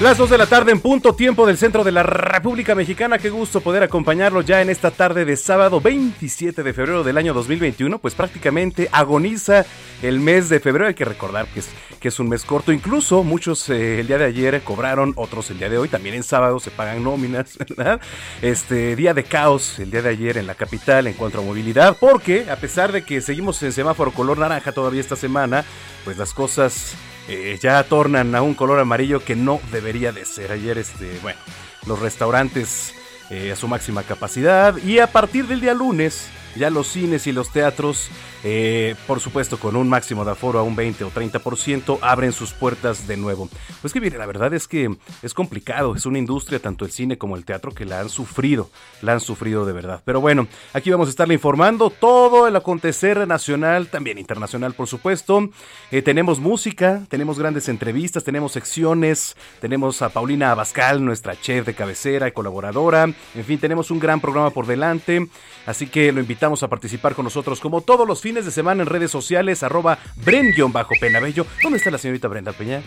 Las 2 de la tarde en punto tiempo del centro de la República Mexicana. Qué gusto poder acompañarlo ya en esta tarde de sábado 27 de febrero del año 2021. Pues prácticamente agoniza el mes de febrero. Hay que recordar que es, un mes corto. Incluso muchos eh, el día de ayer cobraron, otros el día de hoy. También en sábado se pagan nóminas, ¿verdad? Este día de caos el día de ayer en la capital en cuanto a movilidad. Porque a pesar de que seguimos en semáforo color naranja todavía esta semana, pues las cosas eh, ya tornan a un color amarillo que no debería de ser. Ayer, este, bueno, los restaurantes eh, a su máxima capacidad y a partir del día lunes ya los cines y los teatros eh, por supuesto, con un máximo de aforo a un 20 o 30%, abren sus puertas de nuevo. Pues que mire, la verdad es que es complicado, es una industria, tanto el cine como el teatro, que la han sufrido, la han sufrido de verdad. Pero bueno, aquí vamos a estarle informando todo el acontecer nacional, también internacional, por supuesto. Eh, tenemos música, tenemos grandes entrevistas, tenemos secciones, tenemos a Paulina Abascal, nuestra chef de cabecera y colaboradora. En fin, tenemos un gran programa por delante, así que lo invitamos a participar con nosotros como todos los fines de semana en redes sociales, arroba Bren-Penabello. ¿Dónde está la señorita Brenda Peña?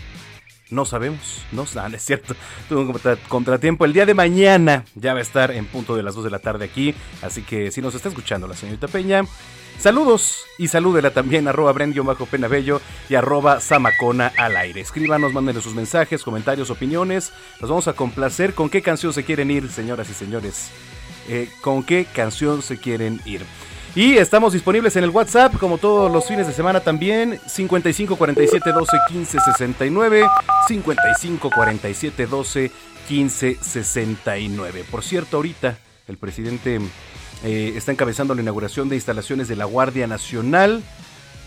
No sabemos, no, no es cierto. Tuvo un contratiempo. El día de mañana ya va a estar en punto de las 2 de la tarde aquí. Así que si nos está escuchando la señorita Peña, saludos y salúdela también arroba Bren-Penabello y arroba Samacona al aire. Escríbanos, mándenle sus mensajes, comentarios, opiniones. Nos vamos a complacer. ¿Con qué canción se quieren ir, señoras y señores? Eh, ¿Con qué canción se quieren ir? Y estamos disponibles en el WhatsApp, como todos los fines de semana también, 55 47 12 15 69, 55 47 12 15 69. Por cierto, ahorita el presidente eh, está encabezando la inauguración de instalaciones de la Guardia Nacional.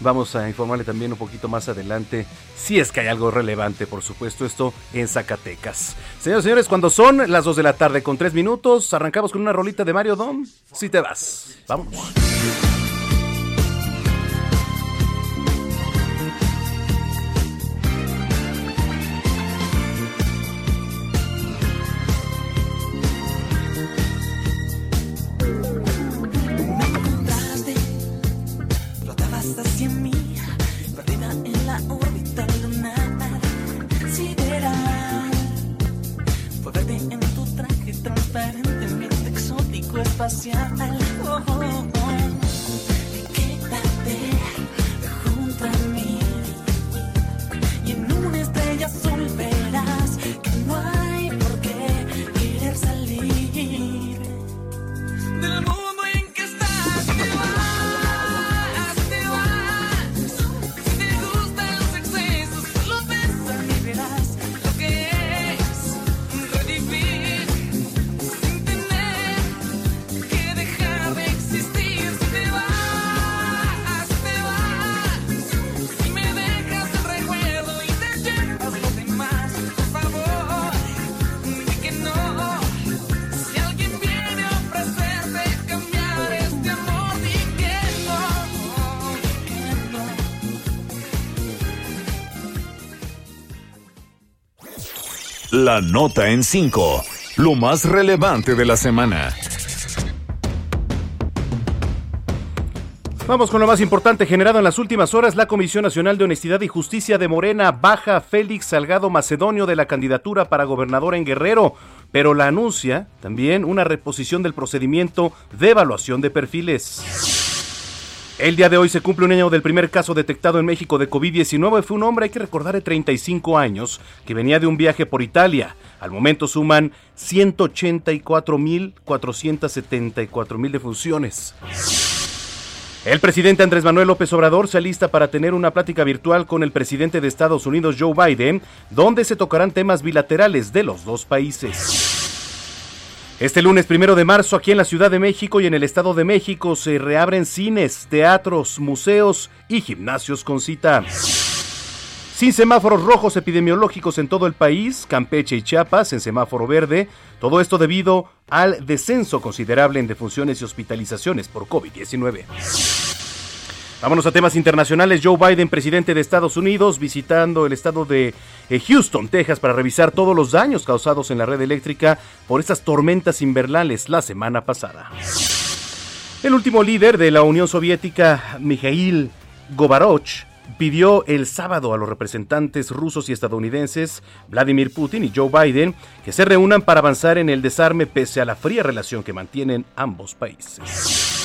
Vamos a informarle también un poquito más adelante si es que hay algo relevante, por supuesto, esto en Zacatecas. Señores y señores, cuando son las 2 de la tarde con 3 minutos, arrancamos con una rolita de Mario Dom. Si te vas, vamos. La nota en 5. Lo más relevante de la semana. Vamos con lo más importante generado en las últimas horas. La Comisión Nacional de Honestidad y Justicia de Morena baja a Félix Salgado Macedonio de la candidatura para gobernador en Guerrero. pero la anuncia también una reposición del procedimiento de evaluación de perfiles. El día de hoy se cumple un año del primer caso detectado en México de COVID-19. Fue un hombre, hay que recordar, de 35 años, que venía de un viaje por Italia. Al momento suman 184.474 mil defunciones. El presidente Andrés Manuel López Obrador se alista para tener una plática virtual con el presidente de Estados Unidos, Joe Biden, donde se tocarán temas bilaterales de los dos países. Este lunes primero de marzo, aquí en la Ciudad de México y en el Estado de México, se reabren cines, teatros, museos y gimnasios con cita. Sin semáforos rojos epidemiológicos en todo el país, Campeche y Chiapas en semáforo verde, todo esto debido al descenso considerable en defunciones y hospitalizaciones por COVID-19. Vámonos a temas internacionales. Joe Biden, presidente de Estados Unidos, visitando el estado de eh, Houston, Texas, para revisar todos los daños causados en la red eléctrica por estas tormentas invernales la semana pasada. El último líder de la Unión Soviética, Mikhail Gobaroch, pidió el sábado a los representantes rusos y estadounidenses, Vladimir Putin y Joe Biden, que se reúnan para avanzar en el desarme pese a la fría relación que mantienen ambos países.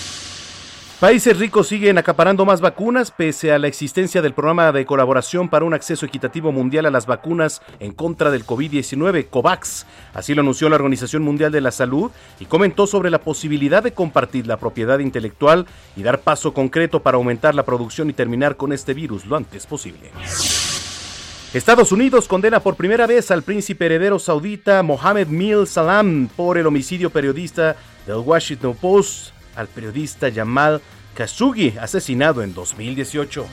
Países ricos siguen acaparando más vacunas pese a la existencia del programa de colaboración para un acceso equitativo mundial a las vacunas en contra del COVID-19, COVAX. Así lo anunció la Organización Mundial de la Salud y comentó sobre la posibilidad de compartir la propiedad intelectual y dar paso concreto para aumentar la producción y terminar con este virus lo antes posible. Estados Unidos condena por primera vez al príncipe heredero saudita Mohammed Mil Salam por el homicidio periodista del Washington Post al periodista Jamal Khashoggi, asesinado en 2018.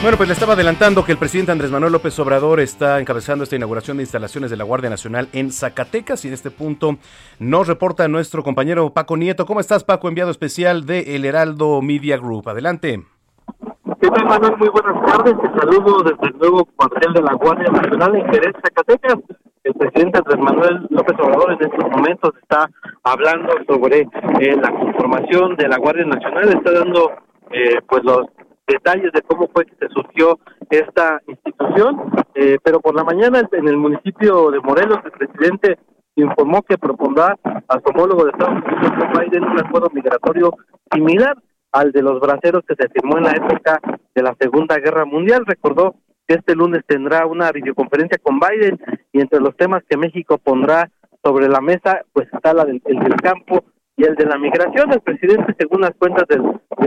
Bueno, pues le estaba adelantando que el presidente Andrés Manuel López Obrador está encabezando esta inauguración de instalaciones de la Guardia Nacional en Zacatecas y en este punto nos reporta nuestro compañero Paco Nieto. ¿Cómo estás, Paco? Enviado especial de El Heraldo Media Group. Adelante. ¿Qué Manuel? Muy buenas tardes. Te saludo desde el nuevo cuartel de la Guardia Nacional en Jerez, Zacatecas. El presidente Andrés Manuel López Obrador en estos momentos está hablando sobre eh, la conformación de la Guardia Nacional, está dando eh, pues los detalles de cómo fue que se surgió esta institución, eh, pero por la mañana en el municipio de Morelos el presidente informó que propondrá a su homólogo de Estados Unidos, Biden, un acuerdo migratorio similar al de los braceros que se firmó en la época de la Segunda Guerra Mundial. Recordó que este lunes tendrá una videoconferencia con Biden y entre los temas que México pondrá sobre la mesa, pues está la del, el del campo y el de la migración. El presidente, según las cuentas del,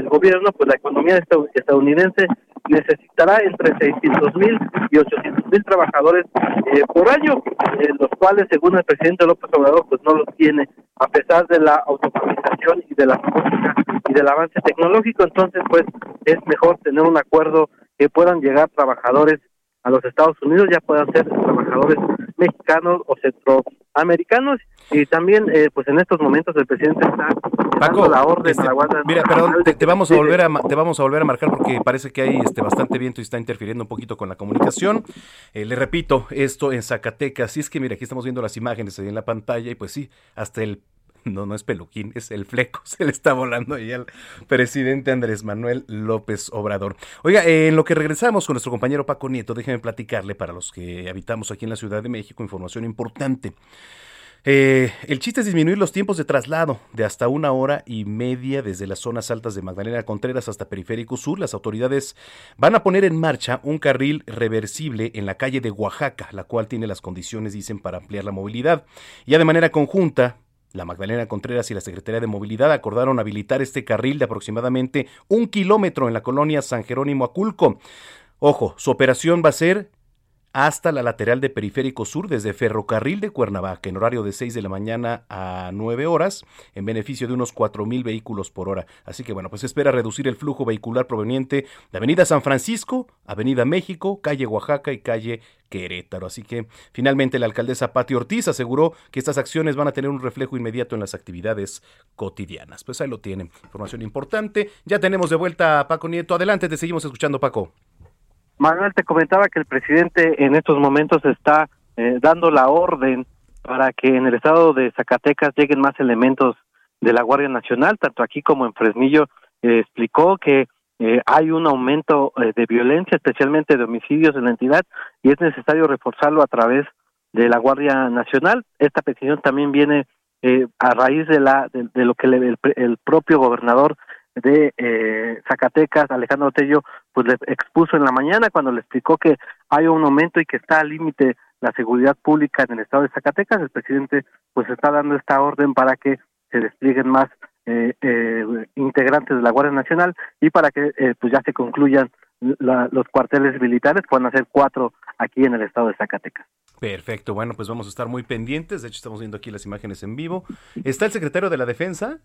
gobierno, pues la economía estadounidense necesitará entre 600 mil y 800 mil trabajadores eh, por año, eh, los cuales, según el presidente López Obrador, pues no los tiene, a pesar de la automatización y de la y del avance tecnológico. Entonces, pues es mejor tener un acuerdo que puedan llegar trabajadores a los Estados Unidos, ya puedan ser trabajadores mexicanos o centroamericanos y también eh, pues en estos momentos el presidente está Paco, la orden este, a la mira, perdón, te, te vamos a volver a te vamos a volver a marcar porque parece que hay este bastante viento y está interfiriendo un poquito con la comunicación. Eh, le repito, esto en Zacatecas, y es que mira, aquí estamos viendo las imágenes ahí en la pantalla y pues sí, hasta el no, no es peluquín, es el fleco, se le está volando ahí al presidente Andrés Manuel López Obrador. Oiga, eh, en lo que regresamos con nuestro compañero Paco Nieto, déjeme platicarle para los que habitamos aquí en la Ciudad de México, información importante. Eh, el chiste es disminuir los tiempos de traslado de hasta una hora y media desde las zonas altas de Magdalena Contreras hasta Periférico Sur. Las autoridades van a poner en marcha un carril reversible en la calle de Oaxaca, la cual tiene las condiciones, dicen, para ampliar la movilidad. Ya de manera conjunta, la Magdalena Contreras y la Secretaría de Movilidad acordaron habilitar este carril de aproximadamente un kilómetro en la colonia San Jerónimo Aculco. Ojo, su operación va a ser hasta la lateral de Periférico Sur desde Ferrocarril de Cuernavaca en horario de 6 de la mañana a 9 horas en beneficio de unos 4.000 vehículos por hora. Así que bueno, pues espera reducir el flujo vehicular proveniente de Avenida San Francisco, Avenida México, calle Oaxaca y calle Querétaro. Así que finalmente la alcaldesa Pati Ortiz aseguró que estas acciones van a tener un reflejo inmediato en las actividades cotidianas. Pues ahí lo tienen. Información importante. Ya tenemos de vuelta a Paco Nieto. Adelante, te seguimos escuchando, Paco. Manuel te comentaba que el presidente en estos momentos está eh, dando la orden para que en el estado de Zacatecas lleguen más elementos de la Guardia Nacional, tanto aquí como en Fresnillo, eh, explicó que eh, hay un aumento eh, de violencia, especialmente de homicidios en la entidad, y es necesario reforzarlo a través de la Guardia Nacional. Esta petición también viene a raíz de la de, de lo que le- el, el propio gobernador de eh, Zacatecas, Alejandro Tello, pues le expuso en la mañana cuando le explicó que hay un aumento y que está al límite la seguridad pública en el estado de Zacatecas. El presidente pues está dando esta orden para que se desplieguen más eh, eh, integrantes de la Guardia Nacional y para que eh, pues ya se concluyan la- los cuarteles militares, puedan hacer cuatro aquí en el estado de Zacatecas. Perfecto, bueno, pues vamos a estar muy pendientes. De hecho, estamos viendo aquí las imágenes en vivo. ¿Está el secretario de la Defensa?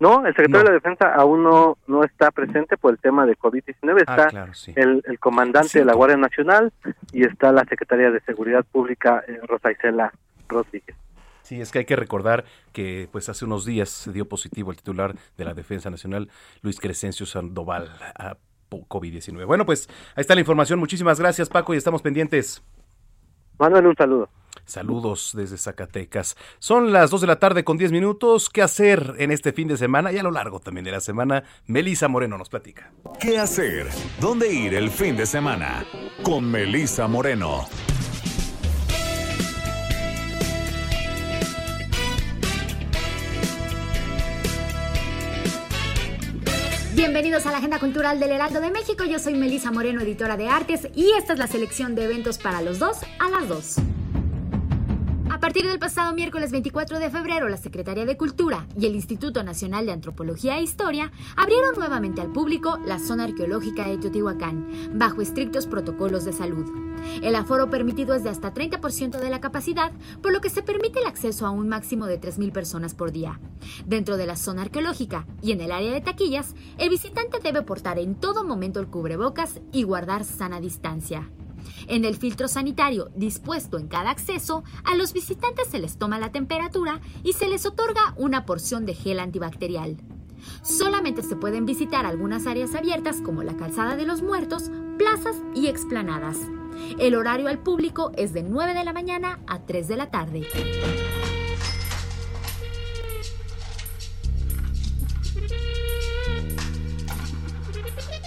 No, el secretario No. de la Defensa aún no, no está presente por el tema de COVID-19. Ah, Está claro, sí. el, el comandante de la. Guardia Nacional y está la secretaria de Seguridad Pública, eh, Rosa Isela Rodríguez. Sí, es que hay que recordar que pues hace unos días se dio positivo el titular de la Defensa Nacional, Luis Crescencio Sandoval, a po- COVID-19. Bueno, pues ahí está la información. Muchísimas gracias, Paco, y estamos pendientes. Manuel, un saludo. Saludos desde Zacatecas. Son las 2 de la tarde con 10 minutos. ¿Qué hacer en este fin de semana y a lo largo también de la semana? Melisa Moreno nos platica. ¿Qué hacer? ¿Dónde ir el fin de semana? Con Melissa Moreno. Bienvenidos a la Agenda Cultural del Heraldo de México. Yo soy Melisa Moreno, editora de artes, y esta es la selección de eventos para los dos a las dos. A partir del pasado miércoles 24 de febrero, la Secretaría de Cultura y el Instituto Nacional de Antropología e Historia abrieron nuevamente al público la zona arqueológica de Teotihuacán, bajo estrictos protocolos de salud. El aforo permitido es de hasta 30% de la capacidad, por lo que se permite el acceso a un máximo de 3.000 personas por día. Dentro de la zona arqueológica y en el área de taquillas, el visitante debe portar en todo momento el cubrebocas y guardar sana distancia. En el filtro sanitario dispuesto en cada acceso, a los visitantes se les toma la temperatura y se les otorga una porción de gel antibacterial. Solamente se pueden visitar algunas áreas abiertas como la Calzada de los Muertos, plazas y explanadas. El horario al público es de 9 de la mañana a 3 de la tarde.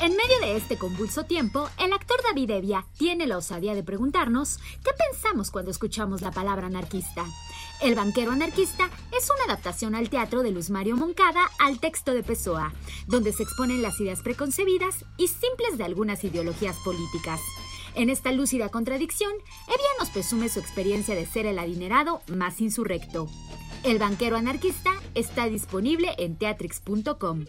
En medio de este convulso tiempo, el actor David Evia tiene la osadía de preguntarnos qué pensamos cuando escuchamos la palabra anarquista. El banquero anarquista es una adaptación al teatro de Luz Mario Moncada al texto de Pessoa, donde se exponen las ideas preconcebidas y simples de algunas ideologías políticas. En esta lúcida contradicción, Evia nos presume su experiencia de ser el adinerado más insurrecto. El banquero anarquista está disponible en teatrix.com.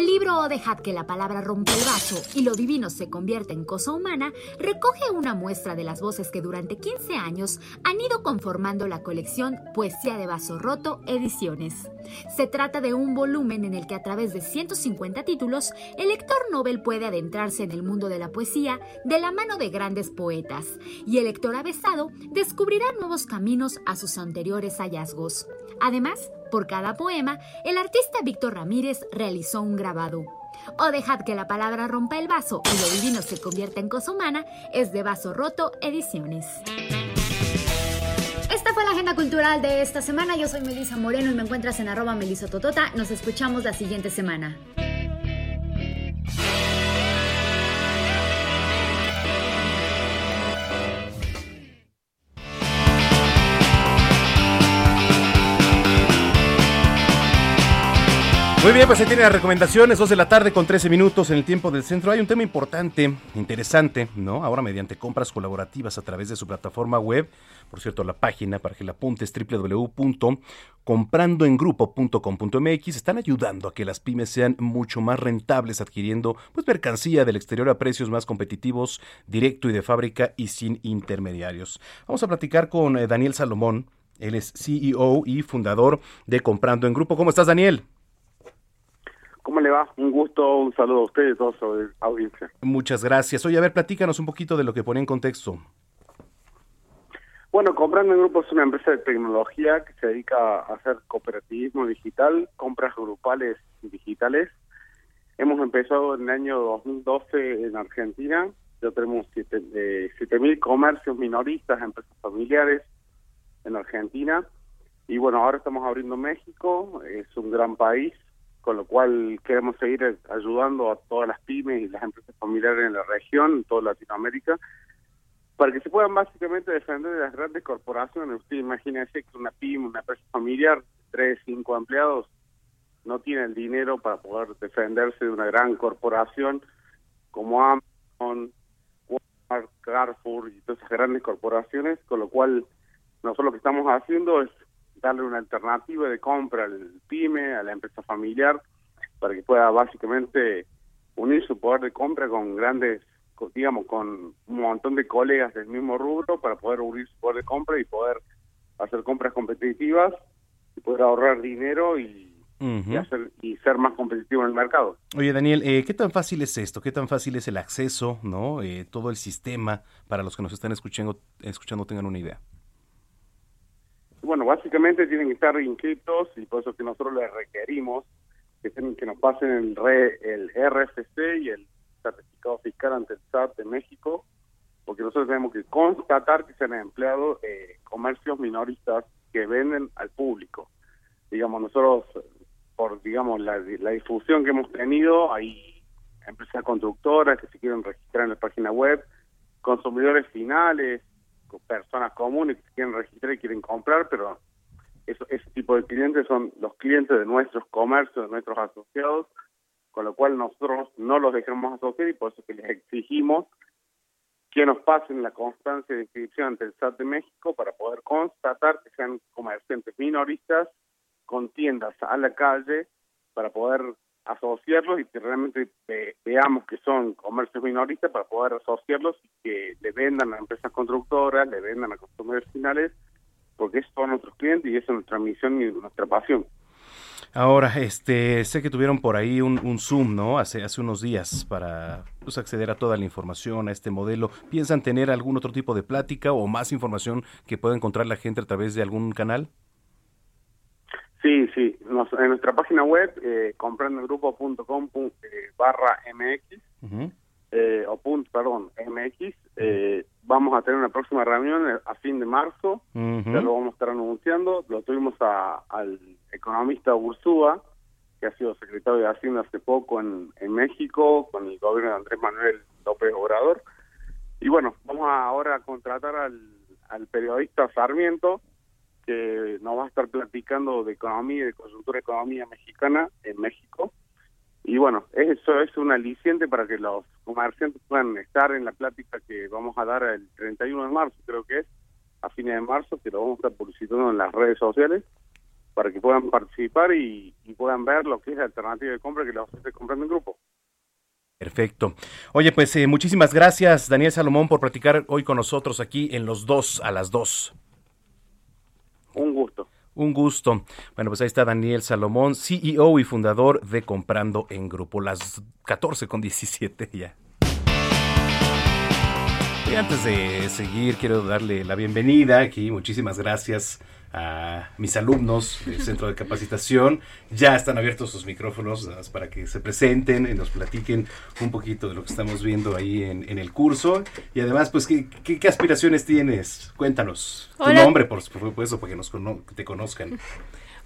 El libro O dejad que la palabra rompa el vaso y lo divino se convierta en cosa humana recoge una muestra de las voces que durante 15 años han ido conformando la colección Poesía de Vaso Roto Ediciones. Se trata de un volumen en el que a través de 150 títulos el lector Nobel puede adentrarse en el mundo de la poesía de la mano de grandes poetas y el lector avesado descubrirá nuevos caminos a sus anteriores hallazgos. Además, por cada poema, el artista Víctor Ramírez realizó un grabado. O dejad que la palabra rompa el vaso y lo divino se convierta en cosa humana es de Vaso Roto Ediciones. Esta fue la agenda cultural de esta semana. Yo soy Melisa Moreno y me encuentras en arroba melisototota. Nos escuchamos la siguiente semana. Muy bien, pues ahí tienen las recomendaciones, 2 de la tarde con 13 minutos en el tiempo del centro. Hay un tema importante, interesante, ¿no? Ahora mediante compras colaborativas a través de su plataforma web, por cierto, la página para que la apuntes www.comprandoengrupo.com.mx están ayudando a que las pymes sean mucho más rentables adquiriendo pues mercancía del exterior a precios más competitivos, directo y de fábrica y sin intermediarios. Vamos a platicar con eh, Daniel Salomón, él es CEO y fundador de Comprando en Grupo. ¿Cómo estás, Daniel? ¿Cómo le va? Un gusto, un saludo a ustedes, a toda su audiencia. Muchas gracias. Oye, a ver, platícanos un poquito de lo que pone en contexto. Bueno, Comprando en Grupo es una empresa de tecnología que se dedica a hacer cooperativismo digital, compras grupales digitales. Hemos empezado en el año 2012 en Argentina. Ya tenemos 7.000 comercios minoristas, empresas familiares, en Argentina. Y bueno, ahora estamos abriendo México, es un gran país, con lo cual queremos seguir ayudando a todas las pymes y las empresas familiares en la región, en toda Latinoamérica, para que se puedan básicamente defender de las grandes corporaciones. Usted imagínese que una pyme, una empresa familiar, tres, cinco empleados, no tiene el dinero para poder defenderse de una gran corporación como Amazon, Walmart, Carrefour y todas esas grandes corporaciones, con lo cual nosotros lo que estamos haciendo es darle una alternativa de compra al pyme, a la empresa familiar, para que pueda básicamente unir su poder de compra con grandes, con- digamos, con un montón de colegas del mismo rubro para poder unir su poder de compra y poder hacer compras competitivas y poder ahorrar dinero y, y hacer y ser más competitivo en el mercado. Oye, Daniel, eh, ¿qué tan fácil es esto? ¿Qué tan fácil es el acceso, no? Eh, todo el sistema para los que nos están escuchando, escuchando tengan una idea. Bueno, básicamente tienen que estar inscritos y por eso que nosotros les requerimos que, que nos pasen el, re- el RFC y el certificado fiscal ante el SAT de México, porque nosotros tenemos que constatar que se han empleado eh, comercios minoristas que venden al público. Digamos, nosotros, por digamos la, la difusión que hemos tenido, hay empresas constructoras que se quieren registrar en la página web, consumidores finales, personas comunes que quieren registrar y quieren comprar, pero eso, ese tipo de clientes son los clientes de nuestros comercios, de nuestros asociados, con lo cual nosotros no los dejamos asociar y por eso que les exigimos que nos pasen la constancia de inscripción ante el SAT de México para poder constatar que sean comerciantes minoristas con tiendas a la calle para poder asociarlos y que realmente ve- veamos que son comercios minoristas para poder asociarlos y que le vendan a empresas constructoras, le vendan a consumidores finales, porque esos son nuestros clientes y esa es nuestra misión y nuestra pasión. Ahora, este, sé que tuvieron por ahí un, un Zoom, ¿no? Hace, hace unos días para pues, acceder a toda la información, a este modelo. ¿Piensan tener algún otro tipo de plática o más información que pueda encontrar la gente a través de algún canal? Sí, sí. Nos- en nuestra página web, eh, comprendogrupo.com eh, barra MX, eh, o punto, perdón, MX, eh, vamos a tener una próxima reunión eh, a fin de marzo, ya lo vamos a estar anunciando, lo tuvimos a- al economista Ursúa, que ha sido secretario de Hacienda hace poco en, en México, con el gobierno de Andrés Manuel López Obrador, y bueno, vamos a ahora a contratar al, al periodista Sarmiento, que nos va a estar platicando de economía y de coyuntura de economía mexicana en México. Y bueno, eso es un aliciente para que los comerciantes puedan estar en la plática que vamos a dar el 31 de marzo, creo que es, a fines de marzo, que lo vamos a estar publicitando en las redes sociales, para que puedan participar y, puedan ver lo que es la alternativa de compra que les ofrece comprando en grupo. Perfecto. Oye, pues eh, muchísimas gracias, Daniel Salomón, por platicar hoy con nosotros aquí en los dos a las dos. Un gusto. Un gusto. Bueno, pues ahí está Daniel Salomón, CEO y fundador de Comprando en Grupo, las 14 con 17 ya. Y antes de seguir, quiero darle la bienvenida aquí. Muchísimas gracias a mis alumnos del Centro de Capacitación. Ya están abiertos sus micrófonos para que se presenten y nos platiquen un poquito de lo que estamos viendo ahí en, en el curso. Y además, pues, ¿qué, qué, qué aspiraciones tienes? Cuéntanos. Tu nombre, por supuesto, para que nos te conozcan.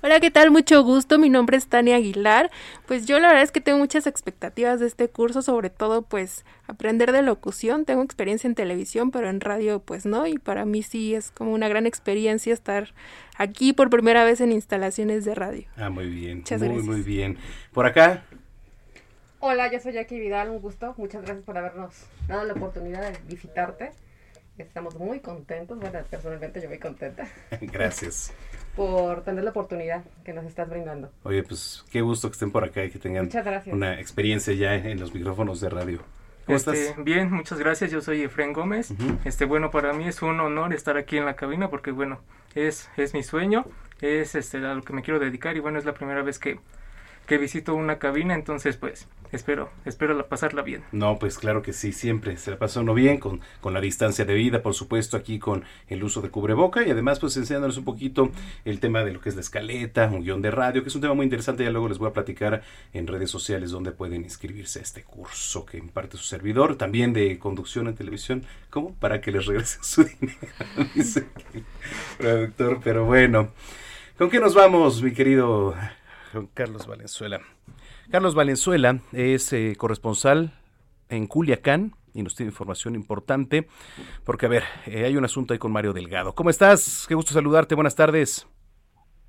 Hola, ¿qué tal? Mucho gusto. Mi nombre es Tania Aguilar. Pues yo la verdad es que tengo muchas expectativas de este curso, sobre todo pues aprender de locución. Tengo experiencia en televisión, pero en radio pues no. Y para mí sí es como una gran experiencia estar aquí por primera vez en instalaciones de radio. Ah, muy bien. Muchas muy, gracias. muy bien. Por acá, Hola, yo soy Jackie Vidal, un gusto. Muchas gracias por habernos dado la oportunidad de visitarte. Estamos muy contentos, bueno, personalmente yo muy contenta gracias. Por tener la oportunidad que nos estás brindando. Oye, pues qué gusto que estén por acá y que tengan una experiencia ya en los micrófonos de radio. ¿Cómo Este, estás? Bien, muchas gracias. Yo soy Efren Gómez. Este, bueno, para mí es un honor estar aquí en la cabina porque, bueno, es, es mi sueño, es este, a lo que me quiero dedicar y, bueno, es la primera vez que, que visito una cabina, entonces pues espero, espero la- pasarla bien. No, pues claro que sí, siempre se la pasó uno bien con, con la distancia de vida, por supuesto, aquí con el uso de cubreboca y además pues enseñándonos un poquito el tema de lo que es la escaleta, un guion de radio, que es un tema muy interesante, ya luego les voy a platicar en redes sociales donde pueden inscribirse a este curso que imparte su servidor, también de conducción en televisión, ¿cómo? Para que les regresen su dinero, dice el productor, pero bueno. ¿Con qué nos vamos, mi querido Carlos Valenzuela? Carlos Valenzuela es eh, corresponsal en Culiacán y nos tiene información importante porque, a ver, eh, hay un asunto ahí con Mario Delgado. ¿Cómo estás? Qué gusto saludarte. Buenas tardes.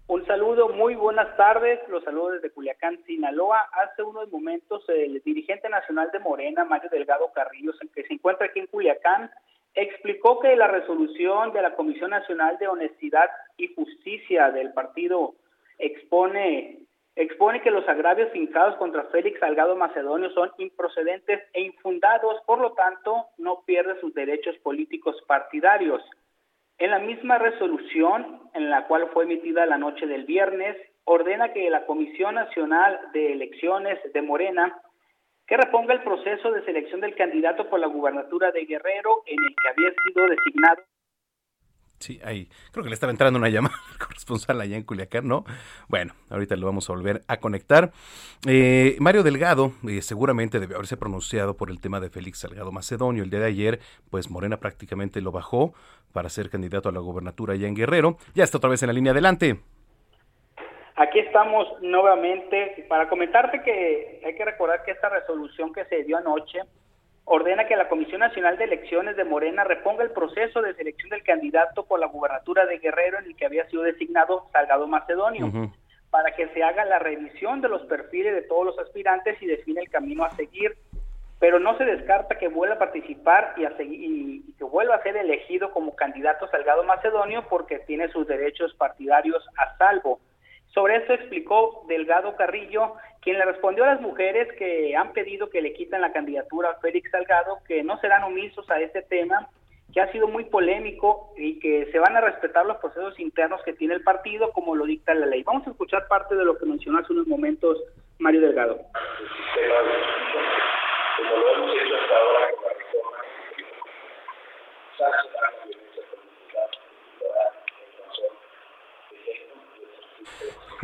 Un saludo, muy buenas tardes. Los saludos desde Culiacán, Sinaloa. Hace unos momentos el dirigente nacional de Morena, Mario Delgado Carrillo, que se encuentra aquí en Culiacán, explicó que la resolución de la Comisión Nacional de Honestidad y Justicia del partido expone expone que los agravios fincados contra Félix Salgado Macedonio son improcedentes e infundados, por lo tanto, no pierde sus derechos políticos partidarios. En la misma resolución, en la cual fue emitida la noche del viernes, ordena que la Comisión Nacional de Elecciones de Morena que reponga el proceso de selección del candidato por la gubernatura de Guerrero en el que había sido designado Sí, ahí. Creo que le estaba entrando una llamada al corresponsal allá en Culiacán, ¿no? Bueno, ahorita lo vamos a volver a conectar. Eh, Mario Delgado eh, seguramente debe haberse pronunciado por el tema de Félix Salgado Macedonio. El día de ayer, pues Morena prácticamente lo bajó para ser candidato a la gobernatura allá en Guerrero. Ya está otra vez en la línea adelante. Aquí estamos nuevamente para comentarte que hay que recordar que esta resolución que se dio anoche ordena que la Comisión Nacional de Elecciones de Morena reponga el proceso de selección del candidato por la gubernatura de Guerrero en el que había sido designado Salgado Macedonio, para que se haga la revisión de los perfiles de todos los aspirantes y define el camino a seguir. Pero no se descarta que vuelva a participar y, a seguir, y que vuelva a ser elegido como candidato Salgado Macedonio porque tiene sus derechos partidarios a salvo. Sobre esto explicó Delgado Carrillo, quien le respondió a las mujeres que han pedido que le quiten la candidatura a Félix Salgado, que no serán omisos a este tema, que ha sido muy polémico y que se van a respetar los procesos internos que tiene el partido como lo dicta la ley. Vamos a escuchar parte de lo que mencionó hace unos momentos Mario Delgado.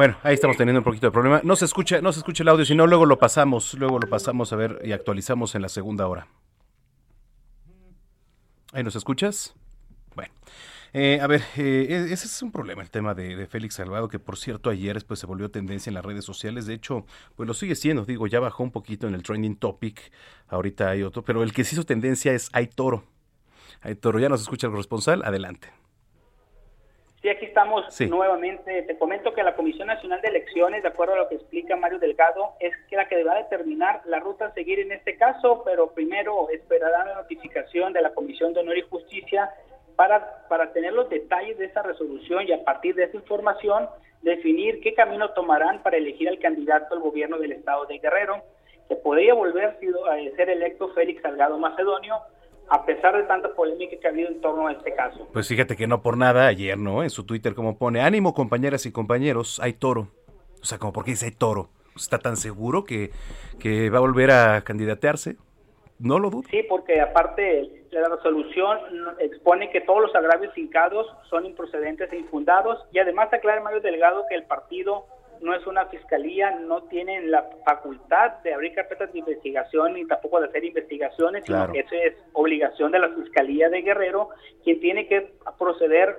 Bueno, ahí estamos teniendo un poquito de problema. No se escucha, no se escucha el audio, si no luego lo pasamos, luego lo pasamos a ver y actualizamos en la segunda hora. ¿Ahí nos escuchas? Bueno. Eh, a ver, eh, e- ese es un problema, el tema de, Félix Salgado, que por cierto ayer después se volvió tendencia en las redes sociales. De hecho, pues lo sigue siendo, digo, ya bajó un poquito en el trending topic. Ahorita hay otro, pero el que se hizo tendencia es Hay Toro. Toro, ya nos escucha el corresponsal, adelante. Sí, aquí estamos Sí. nuevamente. Te comento que la Comisión Nacional de Elecciones, de acuerdo a lo que explica Mario Delgado, es que la que deberá determinar la ruta a seguir en este caso, pero primero esperarán la notificación de la Comisión de Honor y Justicia para, para tener los detalles de esa resolución y a partir de esa información definir qué camino tomarán para elegir al candidato al gobierno del estado de Guerrero, que podría volver a ser electo Félix Salgado Macedonio, a pesar de tanta polémica que ha habido en torno a este caso. Pues fíjate que no por nada ayer, ¿no? En su Twitter como pone, ánimo compañeras y compañeros, hay toro. O sea, como porque dice hay toro. ¿Está tan seguro que, que va a volver a candidatearse? No lo dudo. Sí, porque aparte la resolución expone que todos los agravios fincados son improcedentes e infundados y además aclara Mario Delgado que el partido no es una fiscalía, no tienen la facultad de abrir carpetas de investigación ni tampoco de hacer investigaciones, Claro. sino que eso es obligación de la Fiscalía de Guerrero, quien tiene que proceder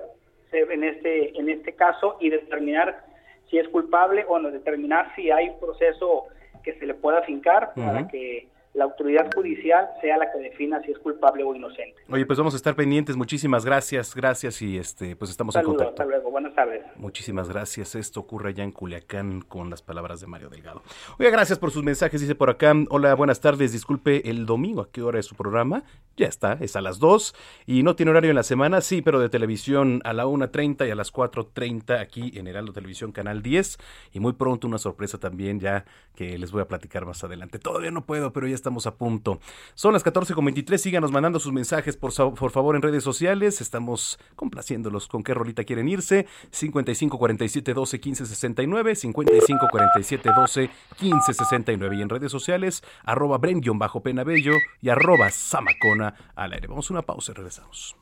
en este en este caso y determinar si es culpable o no, determinar si hay un proceso que se le pueda fincar para que la autoridad judicial sea la que defina si es culpable o inocente. Oye, pues vamos a estar pendientes. Muchísimas gracias, gracias y este, pues estamos en contacto. hasta luego, buenas tardes. Muchísimas gracias. Esto ocurre allá en Culiacán con las palabras de Mario Delgado. Oiga, gracias por sus mensajes. Dice por acá, hola, buenas tardes. Disculpe, el domingo, ¿a qué hora es su programa? Ya está, es a las 2 y no tiene horario en la semana, sí, pero de televisión a la 1.30 y a las 4.30 aquí en Heraldo Televisión Canal 10 y muy pronto una sorpresa también ya que les voy a platicar más adelante. Todavía no puedo, pero ya está estamos a punto. Son las 14.23, síganos mandando sus mensajes por, por favor en redes sociales, estamos complaciéndolos con qué rolita quieren irse. 55 47 12 15 69, 55 47 12 15 69 y en redes sociales arroba bren-penabello y arroba samacona al aire. Vamos a una pausa y regresamos.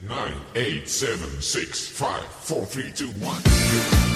9, 8, 7, 6, 5, 4, 3, 2, 1.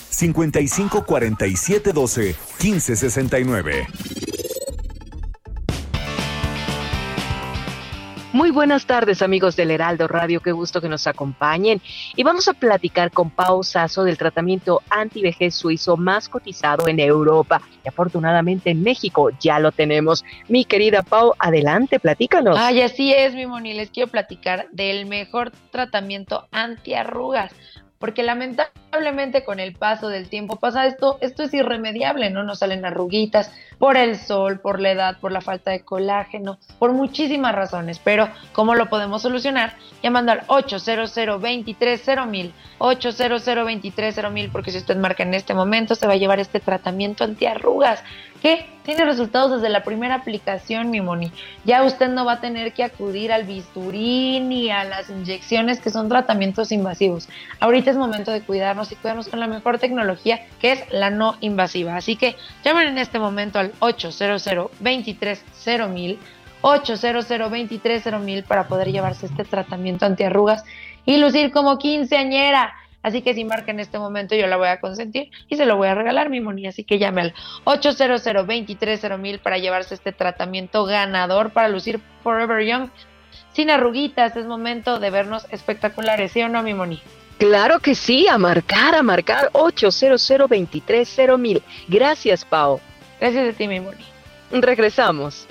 55 47 12 15 69. Muy buenas tardes amigos del Heraldo Radio, qué gusto que nos acompañen. Y vamos a platicar con Pau Sasso del tratamiento antivejez suizo más cotizado en Europa. Y afortunadamente en México ya lo tenemos. Mi querida Pau, adelante, platícanos. Ay, así es, mi Moni. Les quiero platicar del mejor tratamiento antiarrugas. Porque lamentablemente con el paso del tiempo pasa esto, esto es irremediable, ¿no? Nos salen arruguitas por el sol, por la edad, por la falta de colágeno, por muchísimas razones. Pero, ¿cómo lo podemos solucionar? Llamando al 800 230 800 230 porque si usted marca en este momento se va a llevar este tratamiento antiarrugas que tiene resultados desde la primera aplicación, mi Moni. Ya usted no va a tener que acudir al bisturí ni a las inyecciones que son tratamientos invasivos. Ahorita es momento de cuidarnos y cuidarnos con la mejor tecnología que es la no invasiva. Así que llamen en este momento al 800 230 800 230 para poder llevarse este tratamiento antiarrugas y lucir como quinceañera. Así que si marca en este momento yo la voy a consentir y se lo voy a regalar, mi moni. Así que llame al 800 230 para llevarse este tratamiento ganador para lucir Forever Young. Sin arruguitas, es momento de vernos espectaculares, ¿sí o no, mi moni? Claro que sí, a marcar, a marcar 800 230 Gracias, Pau. Gracias a ti, mi moni. Regresamos.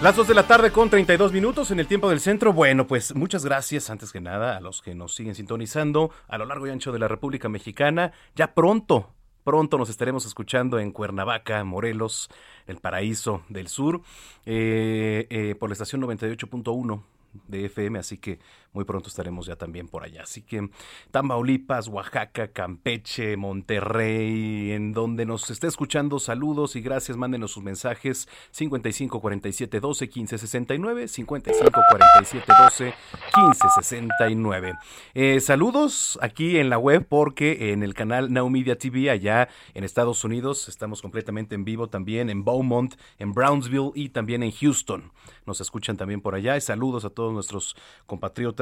Las 2 de la tarde con 32 minutos en el tiempo del centro. Bueno, pues muchas gracias antes que nada a los que nos siguen sintonizando a lo largo y ancho de la República Mexicana. Ya pronto, pronto nos estaremos escuchando en Cuernavaca, Morelos, el paraíso del sur, eh, eh, por la estación 98.1 de FM, así que muy pronto estaremos ya también por allá. Así que Tamaulipas, Oaxaca, Campeche, Monterrey, en donde nos esté escuchando, saludos y gracias, mándenos sus mensajes 55 47 12 15 69, 55 47 12 15 69. Eh, saludos aquí en la web porque en el canal Now Media TV allá en Estados Unidos estamos completamente en vivo también en Beaumont, en Brownsville y también en Houston. Nos escuchan también por allá y saludos a todos nuestros compatriotas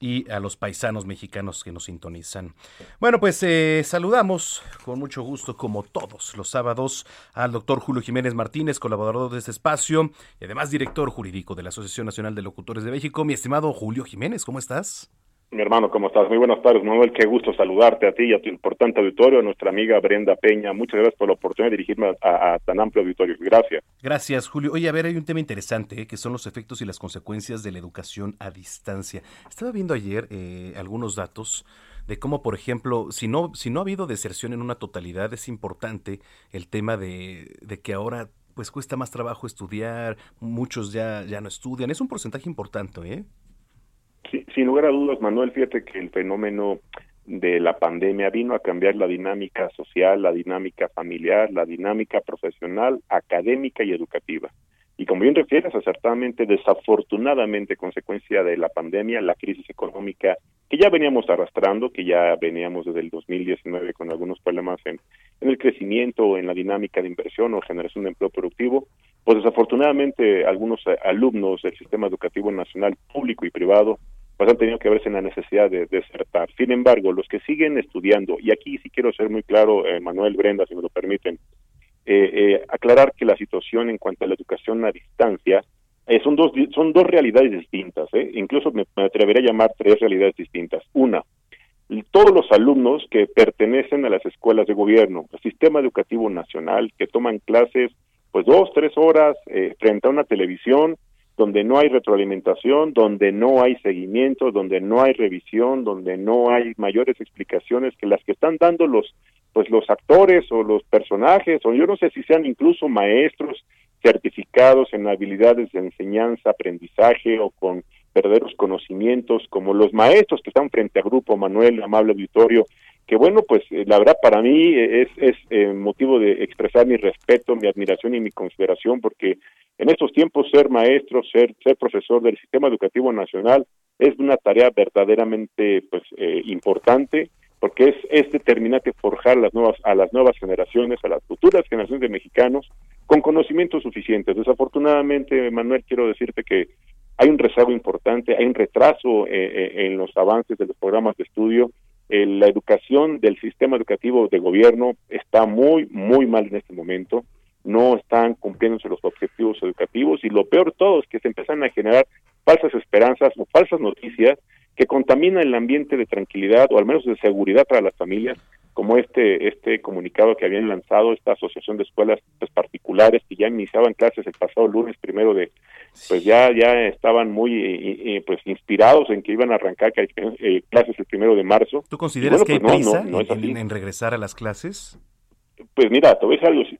y a los paisanos mexicanos que nos sintonizan. Bueno, pues eh, saludamos con mucho gusto, como todos los sábados, al doctor Julio Jiménez Martínez, colaborador de este espacio y además director jurídico de la Asociación Nacional de Locutores de México. Mi estimado Julio Jiménez, ¿cómo estás? Mi hermano, ¿cómo estás? Muy buenas tardes, Manuel. Qué gusto saludarte a ti y a tu importante auditorio, a nuestra amiga Brenda Peña. Muchas gracias por la oportunidad de dirigirme a, tan amplio auditorio. Gracias. Gracias, Julio. Oye, a ver, hay un tema interesante, ¿eh? que son los efectos y las consecuencias de la educación a distancia. Estaba viendo ayer eh, algunos datos de cómo, por ejemplo, si no, si no ha habido deserción en una totalidad, es importante el tema de, de que ahora pues cuesta más trabajo estudiar, muchos ya, ya no estudian. Es un porcentaje importante, ¿eh? Sin lugar a dudas, Manuel, fíjate que el fenómeno de la pandemia vino a cambiar la dinámica social, la dinámica familiar, la dinámica profesional, académica y educativa. Y como bien refieres, acertadamente, desafortunadamente, consecuencia de la pandemia, la crisis económica que ya veníamos arrastrando, que ya veníamos desde el 2019 con algunos problemas en, en el crecimiento, en la dinámica de inversión o generación de empleo productivo, pues desafortunadamente algunos eh, alumnos del sistema educativo nacional público y privado pues han tenido que verse en la necesidad de desertar. Sin embargo, los que siguen estudiando, y aquí sí quiero ser muy claro, eh, Manuel Brenda, si me lo permiten, eh, eh, aclarar que la situación en cuanto a la educación a distancia son dos son dos realidades distintas, incluso me, me atrevería a llamar tres realidades distintas. Una, todos los alumnos que pertenecen a las escuelas de gobierno, el sistema educativo nacional, que toman clases pues dos, tres horas frente a una televisión, donde no hay retroalimentación, donde no hay seguimiento, donde no hay revisión, donde no hay mayores explicaciones que las que están dando los pues los actores o los personajes o yo no sé si sean incluso maestros certificados en habilidades de enseñanza, aprendizaje o con verdaderos conocimientos como los maestros que están frente a grupo Manuel, amable auditorio, que bueno, pues eh, la verdad para mí es, es eh, motivo de expresar mi respeto, mi admiración y mi consideración porque en estos tiempos ser maestro, ser, ser profesor del sistema educativo nacional es una tarea verdaderamente pues eh, importante porque es, es determinante forjar las nuevas, a las nuevas generaciones, a las futuras generaciones de mexicanos con conocimientos suficientes. Desafortunadamente, Manuel, quiero decirte que hay un rezago importante, hay un retraso eh, eh, en los avances de los programas de estudio. Eh, la educación del sistema educativo de gobierno está muy, muy mal en este momento. No están cumpliéndose los objetivos educativos y lo peor de todo es que se empiezan a generar falsas esperanzas o falsas noticias que contaminan el ambiente de tranquilidad o al menos de seguridad para las familias, como este este comunicado que habían lanzado esta asociación de escuelas pues, particulares que ya iniciaban clases el pasado lunes primero de pues ya ya estaban muy eh, eh, pues inspirados en que iban a arrancar eh, clases el primero de marzo. ¿Tú consideras bueno, que hay pues, no, prisa no, no es en- así. en, en regresar a las clases? Pues mira, te voy a decir algo.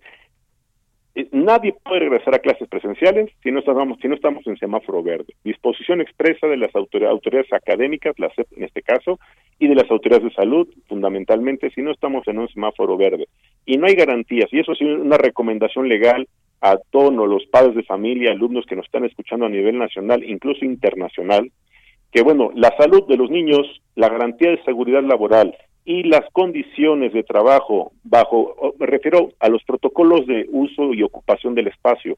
Eh, Nadie puede regresar a clases presenciales si no estamos, si no estamos en semáforo verde. Disposición expresa de las autor- autoridades académicas, la SEP en este caso, y de las autoridades de salud, fundamentalmente, si no estamos en un semáforo verde. Y no hay garantías, y eso sí, una recomendación legal a todos los padres de familia, alumnos que nos están escuchando a nivel nacional, incluso internacional, que bueno, la salud de los niños, la garantía de seguridad laboral y las condiciones de trabajo bajo, me refiero a los protocolos de uso y ocupación del espacio.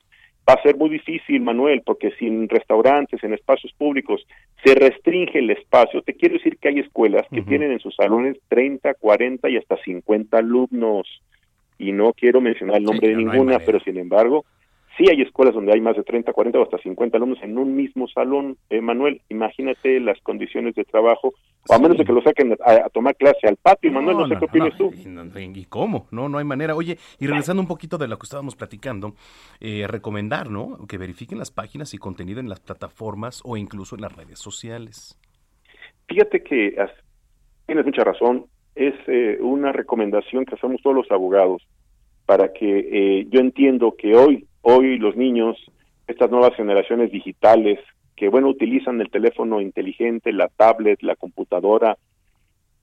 Va a ser muy difícil, Manuel, porque si en restaurantes, en espacios públicos, se restringe el espacio, te quiero decir que hay escuelas que tienen en sus salones 30, 40 y hasta 50 alumnos. Y no quiero mencionar el nombre de no, ninguna, pero sin embargo, Sí hay escuelas donde hay más de 30, 40 o hasta 50 alumnos en un mismo salón. Eh, Manuel, imagínate las condiciones de trabajo, o a menos de que lo saquen a, a tomar clase al patio. Manuel, no, sé qué opinas tú. y no- no, ¿Y cómo? No, no hay manera. Oye, y regresando un poquito de lo que estábamos platicando, eh, recomendar, ¿no? Que verifiquen las páginas y contenido en las plataformas o incluso en las redes sociales. Fíjate que tienes mucha razón. Es eh, una recomendación que hacemos todos los abogados para que eh, yo entiendo que hoy, hoy los niños, estas nuevas generaciones digitales, que bueno, utilizan el teléfono inteligente, la tablet, la computadora,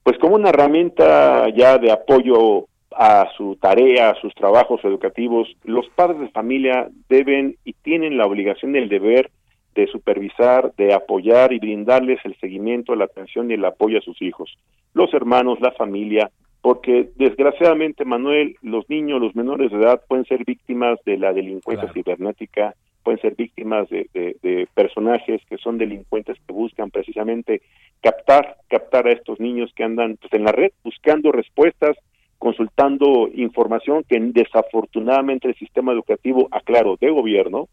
pues como una herramienta ya de apoyo a su tarea, a sus trabajos educativos, los padres de familia deben y tienen la obligación y el deber de supervisar, de apoyar y brindarles el seguimiento, la atención y el apoyo a sus hijos, los hermanos, la familia, porque desgraciadamente, Manuel, los niños, los menores de edad pueden ser víctimas de la delincuencia cibernética, pueden ser víctimas de, de- de personajes que son delincuentes que buscan precisamente captar, captar a estos niños que andan pues, en la red buscando respuestas, consultando información que desafortunadamente el sistema educativo, aclaro, de gobierno,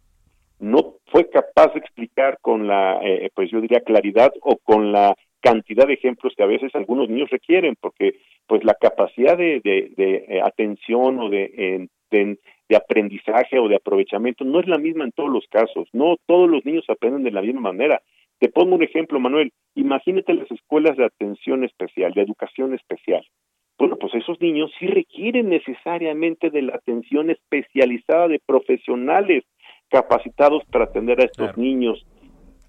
no fue capaz de explicar con la, eh, pues yo diría, claridad o con la cantidad de ejemplos que a veces algunos niños requieren, porque pues la capacidad de, de- de, eh, atención o de, de, de aprendizaje o de aprovechamiento no es la misma en todos los casos, no todos los niños aprenden de la misma manera. Te pongo un ejemplo, Manuel, imagínate las escuelas de atención especial, de educación especial. Bueno, pues esos niños sí requieren necesariamente de la atención especializada de profesionales capacitados para atender a estos niños,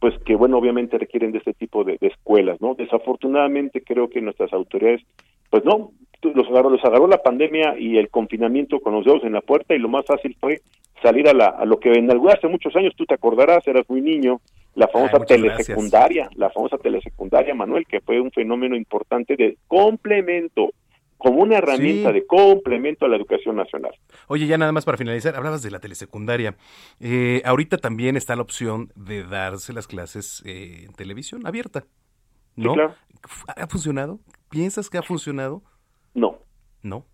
pues que bueno, obviamente requieren de este tipo de, de escuelas, ¿no? Desafortunadamente creo que nuestras autoridades, pues no, los agarró, los agarró la pandemia y el confinamiento con los dedos en la puerta y lo más fácil fue salir a, la, a lo que en algún hace muchos años tú te acordarás, eras muy niño, la famosa gracias. telesecundaria, la famosa telesecundaria, Manuel, que fue un fenómeno importante de complemento, como una herramienta Sí. de complemento a la educación nacional. Oye, ya nada más para finalizar, hablabas de la telesecundaria. Eh, ahorita también está la opción de darse las clases eh, en televisión abierta. Sí, ¿No? claro. ¿Ha funcionado? ¿Piensas que ha funcionado? No. No.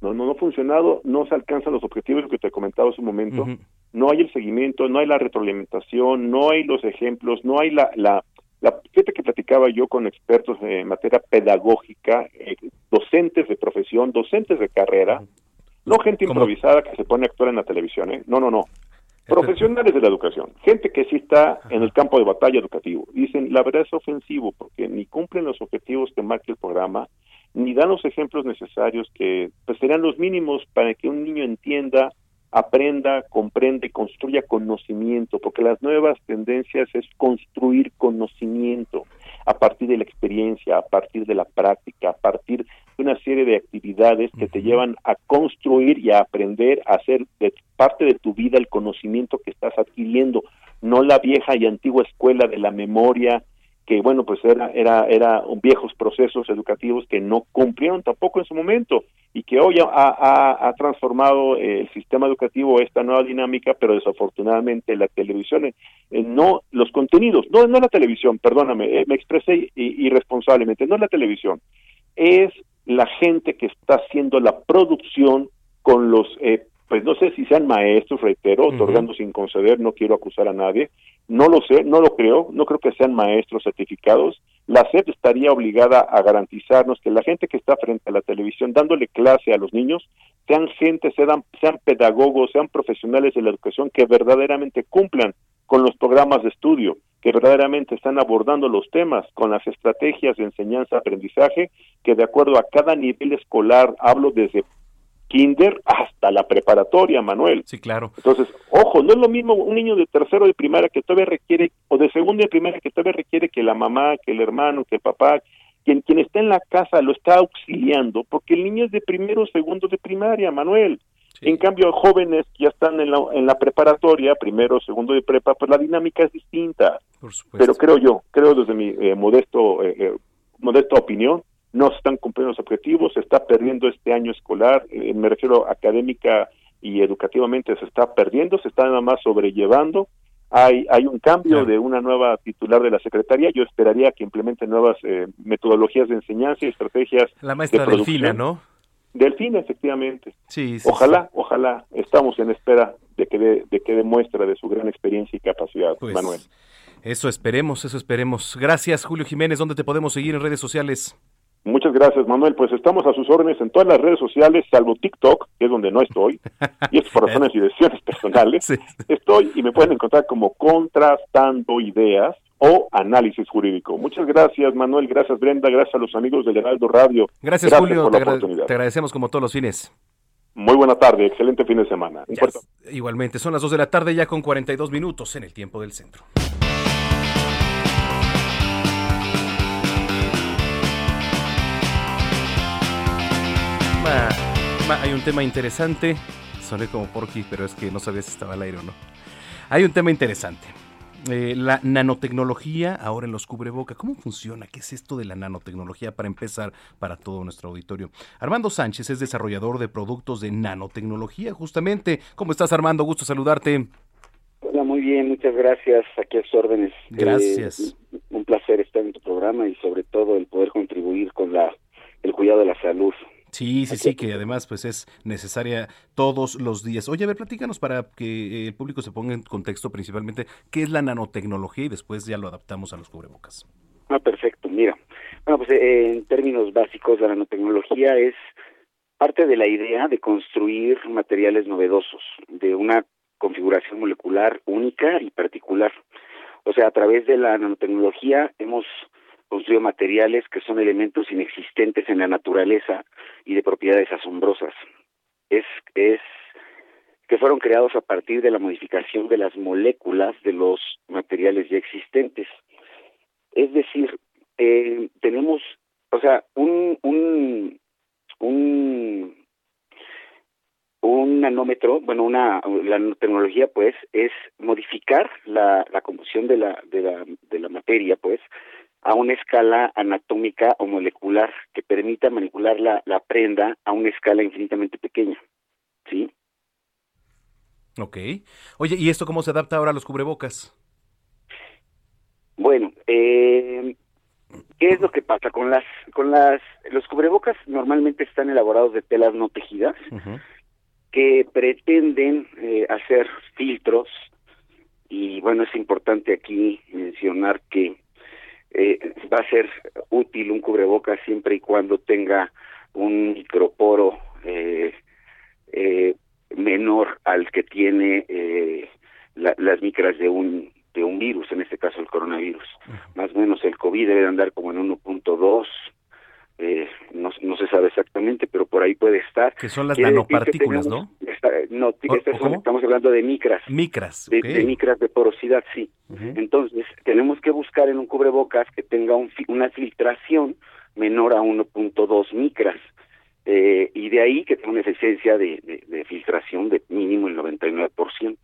No, no, no ha funcionado, no se alcanzan los objetivos que te comentaba hace un momento, no hay el seguimiento, no hay la retroalimentación, no hay los ejemplos, no hay la, la, la fíjate que platicaba yo con expertos en materia pedagógica, eh, docentes de profesión, docentes de carrera, no gente improvisada que se pone a actuar en la televisión, ¿eh? no, no, no, profesionales de la educación, gente que sí está en el campo de batalla educativo. Dicen, la verdad es ofensivo porque ni cumplen los objetivos que marca el programa, ni dan los ejemplos necesarios que pues, serían los mínimos para que un niño entienda, aprenda, comprenda y construya conocimiento, porque las nuevas tendencias es construir conocimiento a partir de la experiencia, a partir de la práctica, a partir de una serie de actividades que te llevan a construir y a aprender a hacer de parte de tu vida el conocimiento que estás adquiriendo, no la vieja y antigua escuela de la memoria que bueno pues era era era viejos procesos educativos que no cumplieron tampoco en su momento y que hoy ha, ha, ha transformado eh, el sistema educativo esta nueva dinámica pero desafortunadamente la televisión eh, eh, no los contenidos no no la televisión perdóname eh, me expresé irresponsablemente no la televisión es la gente que está haciendo la producción con los eh, pues no sé si sean maestros, reitero, otorgando sin conceder, no quiero acusar a nadie, no lo sé, no lo creo, no creo que sean maestros certificados. La SEP estaría obligada a garantizarnos que la gente que está frente a la televisión dándole clase a los niños sean gente, sean, sean pedagogos, sean profesionales de la educación que verdaderamente cumplan con los programas de estudio, que verdaderamente están abordando los temas con las estrategias de enseñanza-aprendizaje, que de acuerdo a cada nivel escolar, hablo desde kinder hasta la preparatoria, Manuel. Sí, claro. Entonces, ojo, no es lo mismo un niño de tercero de primaria que todavía requiere, o de segundo de primaria que todavía requiere que la mamá, que el hermano, que el papá, quien, quien está en la casa lo está auxiliando, porque el niño es de primero o segundo de primaria, Manuel. En cambio, jóvenes que ya están en la, en la preparatoria, primero, segundo de prepa, pues la dinámica es distinta. Por supuesto. Pero creo yo, creo desde mi eh, modesto, eh, eh, modesta opinión, no se están cumpliendo los objetivos, se está perdiendo este año escolar, eh, me refiero académica y educativamente se está perdiendo, se está nada más sobrellevando. Hay, hay un cambio de una nueva titular de la Secretaría. Yo esperaría que implemente nuevas eh, metodologías de enseñanza y estrategias. La maestra de Delfina. ¿no? Delfina, efectivamente. Sí, sí, Ojalá, ojalá. Estamos en espera de que dé de que demuestre de su gran experiencia y capacidad, Pues, Manuel. Eso esperemos, eso esperemos. Gracias, Julio Jiménez. ¿Dónde te podemos seguir en redes sociales? Gracias, Manuel. Pues estamos a sus órdenes en todas las redes sociales, salvo TikTok, que es donde no estoy, y es por razones y decisiones personales. Estoy y me pueden encontrar como Contrastando Ideas o Análisis Jurídico. Muchas gracias, Manuel. Gracias, Brenda. Gracias a los amigos del Heraldo Radio. Gracias, Julio. por Te, la oportunidad. te agradecemos como todos los fines. Muy buena tarde. Excelente fin de semana. Igualmente, son las 2 de la tarde ya con 42 minutos en el tiempo del centro. Hay un tema interesante. Soné como Porky, pero es que no sabía si estaba al aire o no. Hay un tema interesante. Eh, la nanotecnología ahora en los cubreboca. ¿Cómo funciona? ¿Qué es esto de la nanotecnología para empezar para todo nuestro auditorio? Armando Sánchez es desarrollador de productos de nanotecnología, justamente. ¿Cómo estás, Armando? Gusto saludarte. Hola, muy bien, muchas gracias. Aquí a sus órdenes. Gracias. Eh, un placer estar en tu programa y sobre todo el poder contribuir con la el cuidado de la salud. Sí, sí, sí, que además pues es necesaria todos los días. Oye, a ver, platícanos para que el público se ponga en contexto principalmente qué es la nanotecnología y después ya lo adaptamos a los cubrebocas. Ah, perfecto. Mira, bueno, pues eh, en términos básicos, la nanotecnología es parte de la idea de construir materiales novedosos, de una configuración molecular única y particular. O sea, a través de la nanotecnología hemos construyó materiales que son elementos inexistentes en la naturaleza y de propiedades asombrosas. Es, es que fueron creados a partir de la modificación de las moléculas de los materiales ya existentes. Es decir, eh, tenemos, o sea, un, un, un, nanómetro, bueno, una, la tecnología, pues, es modificar la, la composición de la, de la, de la materia, pues, a una escala anatómica o molecular que permita manipular la, la prenda a una escala infinitamente pequeña, ¿sí? Ok. Oye, ¿y esto cómo se adapta ahora a los cubrebocas? Bueno, eh, ¿qué es lo que pasa con las con las los cubrebocas normalmente están elaborados de telas no tejidas que pretenden eh, hacer filtros y bueno es importante aquí mencionar que eh, va a ser útil un cubrebocas siempre y cuando tenga un microporo eh, eh, menor al que tiene eh, la- las micras de un de un virus, en este caso el coronavirus. Más o menos el COVID debe de andar como en 1.2, eh, no, no se sabe exactamente, pero por ahí puede estar. Que son las nanopartículas, tenemos- ¿no? no, estamos hablando de micras. Micras. De, micras de porosidad, sí. Entonces, tenemos que buscar en un cubrebocas que tenga un una filtración menor a 1.2 micras. Eh, y de ahí que tenga una eficiencia de, de- de filtración de mínimo el 99%.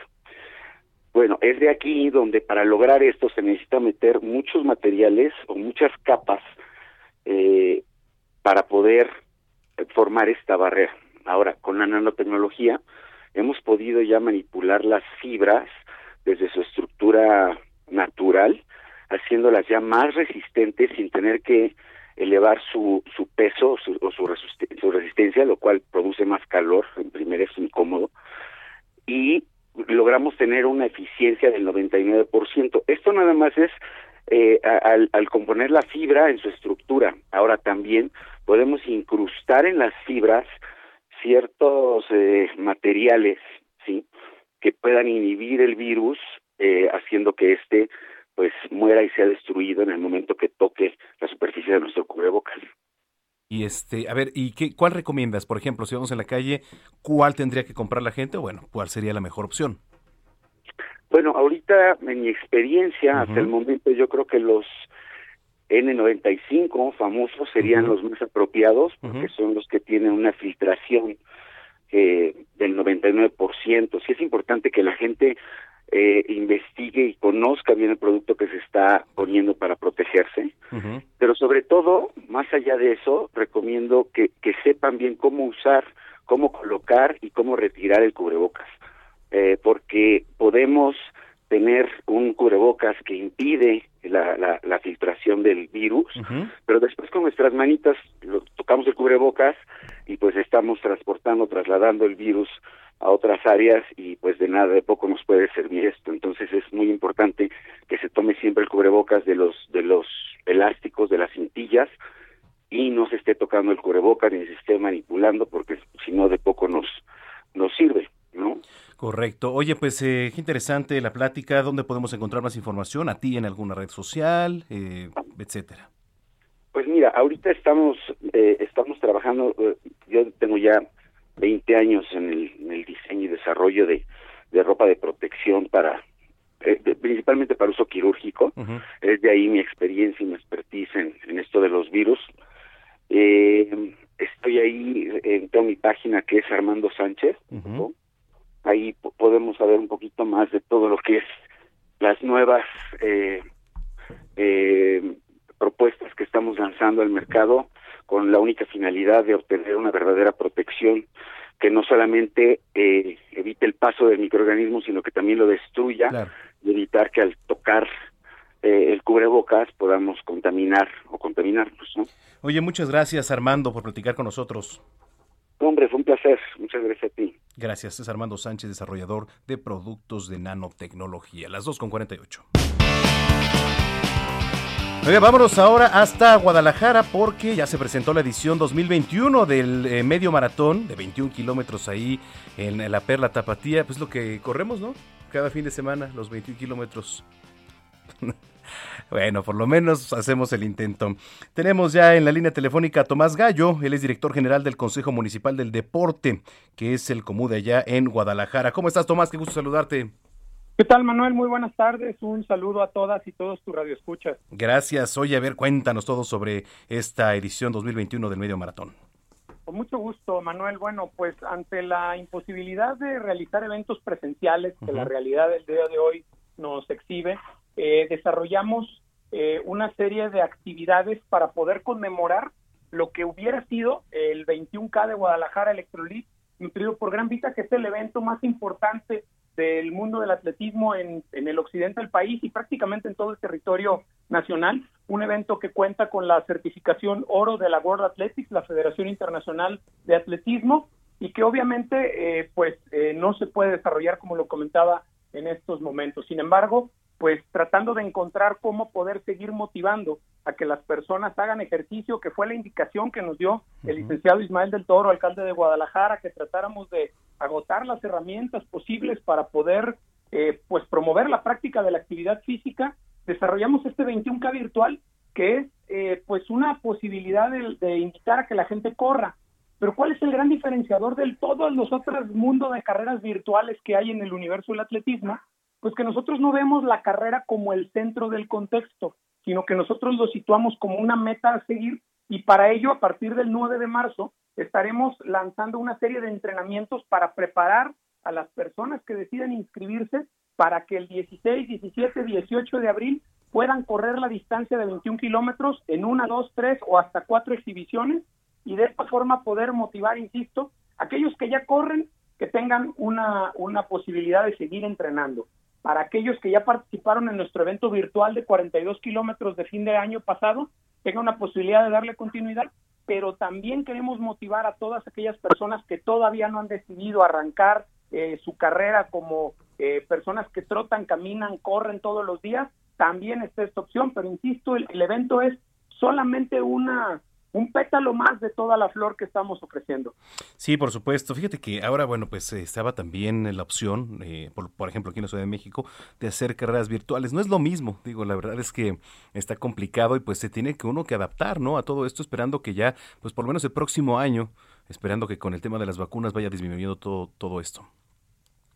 Bueno, es de aquí donde para lograr esto se necesita meter muchos materiales o muchas capas eh, para poder formar esta barrera. Ahora, con la nanotecnología hemos podido ya manipular las fibras desde su estructura natural, haciéndolas ya más resistentes sin tener que elevar su, su peso su, o su su resistencia, lo cual produce más calor, en primera es incómodo, y logramos tener una eficiencia del 99%. Esto nada más es eh, al componer la fibra en su estructura. Ahora también podemos incrustar en las fibras ciertos eh, materiales, ¿sí? Que puedan inhibir el virus, eh, haciendo que éste pues muera y sea destruido en el momento que toque la superficie de nuestro cubrebocas. Y este, a ver, ¿y qué, cuál recomiendas? Por ejemplo, si vamos en la calle, ¿cuál tendría que comprar la gente? Bueno, ¿cuál sería la mejor opción? Bueno, ahorita en mi experiencia, hasta el momento yo creo que los N95 famosos serían los más apropiados porque son los que tienen una filtración eh, del 99%. Sí es importante que la gente eh, investigue y conozca bien el producto que se está poniendo para protegerse, pero sobre todo, más allá de eso, recomiendo que, que sepan bien cómo usar, cómo colocar y cómo retirar el cubrebocas, eh, porque podemos tener un cubrebocas que impide la, la, la filtración del virus, pero después con nuestras manitas lo- tocamos el cubrebocas y pues estamos transportando, trasladando el virus a otras áreas y pues de nada de poco nos puede servir esto. Entonces es muy importante que se tome siempre el cubrebocas de los de los elásticos, de las cintillas y no se esté tocando el cubrebocas ni se esté manipulando porque si no de poco nos nos sirve, ¿no? Correcto. Oye, pues eh, qué interesante la plática. ¿Dónde podemos encontrar más información? ¿A ti en alguna red social? Eh, etcétera. Pues mira, ahorita estamos eh, estamos trabajando, eh, yo tengo ya 20 años en el, en el diseño y desarrollo de, de ropa de protección para, eh, de- principalmente para uso quirúrgico. Es de ahí mi experiencia y mi expertise en, en esto de los virus. Eh, estoy ahí en toda mi página que es Armando Sánchez. ¿no? Ahí po- podemos saber un poquito más de todo lo que es las nuevas eh, eh, propuestas que estamos lanzando al mercado con la única finalidad de obtener una verdadera protección que no solamente eh, evite el paso del microorganismo, sino que también lo destruya y evitar que al tocar eh, el cubrebocas podamos contaminar o contaminarnos. ¿no? Oye, muchas gracias Armando por platicar con nosotros. Hombre, fue un placer. Muchas gracias a ti. Gracias, es Armando Sánchez, desarrollador de productos de nanotecnología. Las 2 con 48. Oiga, vámonos ahora hasta Guadalajara porque ya se presentó la edición 2021 del eh, medio maratón de 21 kilómetros ahí en la Perla Tapatía. Pues lo que corremos, ¿no? Cada fin de semana, los 21 kilómetros. Bueno, por lo menos hacemos el intento. Tenemos ya en la línea telefónica a Tomás Gallo, él es director general del Consejo Municipal del Deporte, que es el Comude allá en Guadalajara. ¿Cómo estás, Tomás? Qué gusto saludarte. ¿Qué tal, Manuel? Muy buenas tardes. Un saludo a todas y todos tu radioescuchas. Gracias. Oye, a ver, cuéntanos todo sobre esta edición 2021 del Medio Maratón. Con mucho gusto, Manuel. Bueno, pues ante la imposibilidad de realizar eventos presenciales que la realidad del día de hoy nos exhibe, eh, desarrollamos eh, una serie de actividades para poder conmemorar lo que hubiera sido el 21K de Guadalajara Electrolit, nutrido por Gran Vita, que es el evento más importante del mundo del atletismo en, en el occidente del país y prácticamente en todo el territorio nacional. Un evento que cuenta con la certificación oro de la World Athletics, la Federación Internacional de Atletismo, y que obviamente eh, pues eh, no se puede desarrollar como lo comentaba en estos momentos. Sin embargo, pues tratando de encontrar cómo poder seguir motivando a que las personas hagan ejercicio, que fue la indicación que nos dio el licenciado Ismael del Toro, alcalde de Guadalajara, que tratáramos de agotar las herramientas posibles para poder eh, pues promover la práctica de la actividad física. Desarrollamos este 21K virtual, que es eh, pues una posibilidad de, de invitar a que la gente corra. Pero ¿cuál es el gran diferenciador del todos los otros mundos de carreras virtuales que hay en el universo del atletismo? Pues que nosotros no vemos la carrera como el centro del contexto, sino que nosotros lo situamos como una meta a seguir y para ello a partir del 9 de marzo estaremos lanzando una serie de entrenamientos para preparar a las personas que decidan inscribirse para que el 16, 17, 18 de abril puedan correr la distancia de 21 kilómetros en una, dos, tres o hasta cuatro exhibiciones y de esta forma poder motivar, insisto, aquellos que ya corren que tengan una, una posibilidad de seguir entrenando. Para aquellos que ya participaron en nuestro evento virtual de 42 kilómetros de fin de año pasado, tengan una posibilidad de darle continuidad, pero también queremos motivar a todas aquellas personas que todavía no han decidido arrancar eh, su carrera como eh, personas que trotan, caminan, corren todos los días, también está esta opción, pero insisto, el evento es solamente una un pétalo más de toda la flor que estamos ofreciendo. Sí, por supuesto. Fíjate que ahora, bueno, pues eh, estaba también la opción, eh, por, por ejemplo, aquí en la Ciudad de México, de hacer carreras virtuales. No es lo mismo, digo, la verdad es que está complicado y pues se tiene que uno que adaptar, ¿no? A todo esto, esperando que ya, pues por lo menos el próximo año, esperando que con el tema de las vacunas vaya disminuyendo todo, todo esto.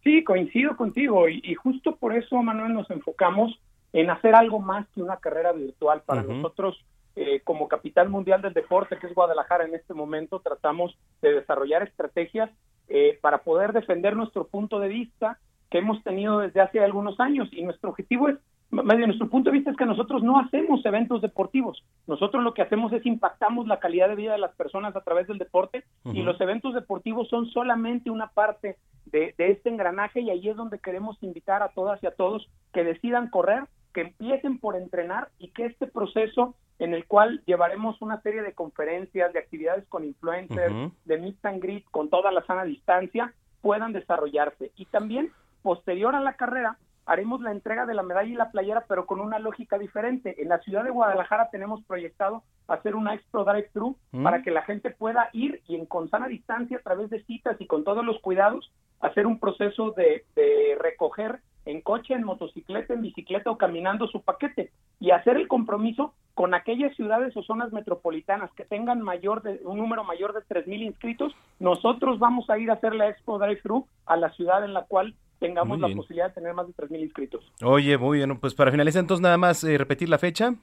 Sí, coincido contigo y, y justo por eso, Manuel, nos enfocamos en hacer algo más que una carrera virtual. Para nosotros, eh, como capital mundial del deporte, que es Guadalajara en este momento, tratamos de desarrollar estrategias eh, para poder defender nuestro punto de vista que hemos tenido desde hace algunos años. Y nuestro objetivo es, bien nuestro punto de vista es que nosotros no hacemos eventos deportivos, nosotros lo que hacemos es impactamos la calidad de vida de las personas a través del deporte y los eventos deportivos son solamente una parte de, de este engranaje y ahí es donde queremos invitar a todas y a todos que decidan correr, que empiecen por entrenar y que este proceso en el cual llevaremos una serie de conferencias, de actividades con influencers, de meet and greet con toda la sana distancia, puedan desarrollarse. Y también, posterior a la carrera, haremos la entrega de la medalla y la playera, pero con una lógica diferente. En la ciudad de Guadalajara tenemos proyectado hacer una expo drive-thru Mm. para que la gente pueda ir y en con sana distancia, a través de citas y con todos los cuidados, hacer un proceso de, de recoger en coche, en motocicleta, en bicicleta o caminando su paquete y hacer el compromiso con aquellas ciudades o zonas metropolitanas que tengan mayor de, un número mayor de 3.000 inscritos, nosotros vamos a ir a hacer la Expo Drive Thru a la ciudad en la cual tengamos la posibilidad de tener más de 3.000 inscritos. Oye, muy bien, pues para finalizar entonces nada más eh, repetir la fecha.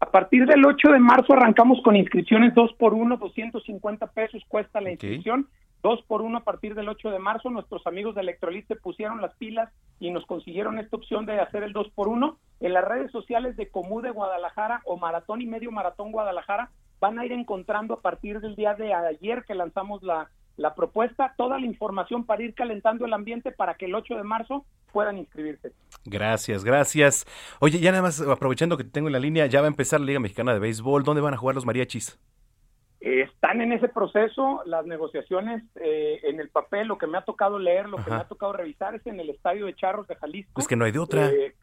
A partir del 8 de marzo arrancamos con inscripciones 2 por 1, 250 pesos cuesta la inscripción. 2 por 1 a partir del 8 de marzo. Nuestros amigos de Electrolit se pusieron las pilas y nos consiguieron esta opción de hacer el 2 por 1 En las redes sociales de Comú de Guadalajara o Maratón y Medio Maratón Guadalajara van a ir encontrando a partir del día de ayer que lanzamos la, la propuesta toda la información para ir calentando el ambiente para que el 8 de marzo puedan inscribirse. Gracias, gracias. Oye, ya nada más aprovechando que te tengo en la línea, ya va a empezar la Liga Mexicana de Béisbol. ¿Dónde van a jugar los mariachis? Eh, están en ese proceso las negociaciones eh, en el papel. Lo que me ha tocado leer, lo que me ha tocado revisar es en el estadio de Charros de Jalisco. Es que no hay de otra. Eh,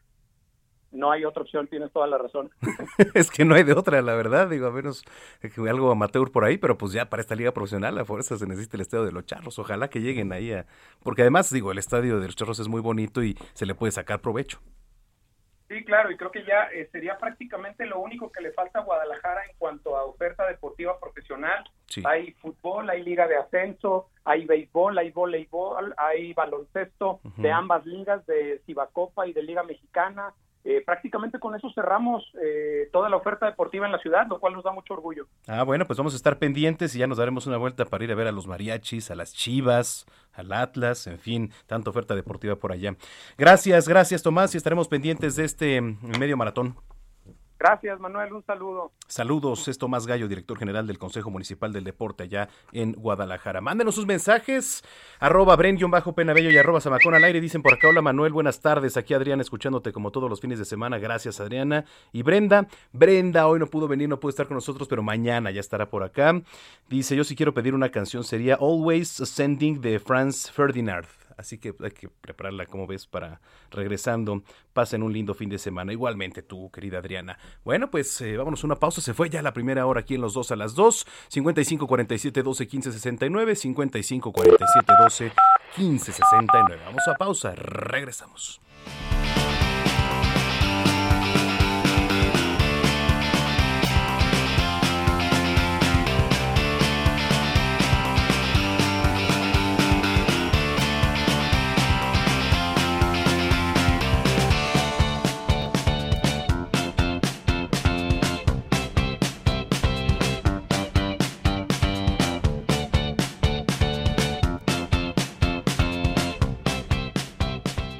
no hay otra opción, tienes toda la razón. es que no hay de otra, la verdad. Digo, a menos que algo amateur por ahí, pero pues ya para esta liga profesional a fuerza se necesita el estadio de los charros. Ojalá que lleguen ahí a... Porque además, digo, el estadio de los charros es muy bonito y se le puede sacar provecho. Sí, claro, y creo que ya eh, sería prácticamente lo único que le falta a Guadalajara en cuanto a oferta deportiva profesional. Sí. Hay fútbol, hay liga de ascenso, hay béisbol, hay voleibol, hay baloncesto de ambas ligas, de Cibacopa y de Liga Mexicana. Eh, prácticamente con eso cerramos eh, toda la oferta deportiva en la ciudad, lo cual nos da mucho orgullo. Ah, bueno, pues vamos a estar pendientes y ya nos daremos una vuelta para ir a ver a los mariachis, a las chivas, al Atlas, en fin, tanta oferta deportiva por allá. Gracias, gracias Tomás y estaremos pendientes de este mm, medio maratón. Gracias, Manuel, un saludo. Saludos, es Tomás Gallo, director general del Consejo Municipal del Deporte allá en Guadalajara. Mándenos sus mensajes, arroba bajo penabello y arroba zamacón al aire. Dicen por acá, hola Manuel, buenas tardes. Aquí Adriana escuchándote como todos los fines de semana. Gracias Adriana. Y Brenda, Brenda hoy no pudo venir, no pudo estar con nosotros, pero mañana ya estará por acá. Dice, yo si quiero pedir una canción sería Always Ascending de Franz Ferdinand. Así que hay que prepararla, como ves, para regresando. Pasen un lindo fin de semana. Igualmente tú, querida Adriana. Bueno, pues eh, vámonos a una pausa. Se fue ya la primera hora aquí en los dos a las dos. 55 47 12 15 69. 55 47 12 15 69. Vamos a pausa. Regresamos.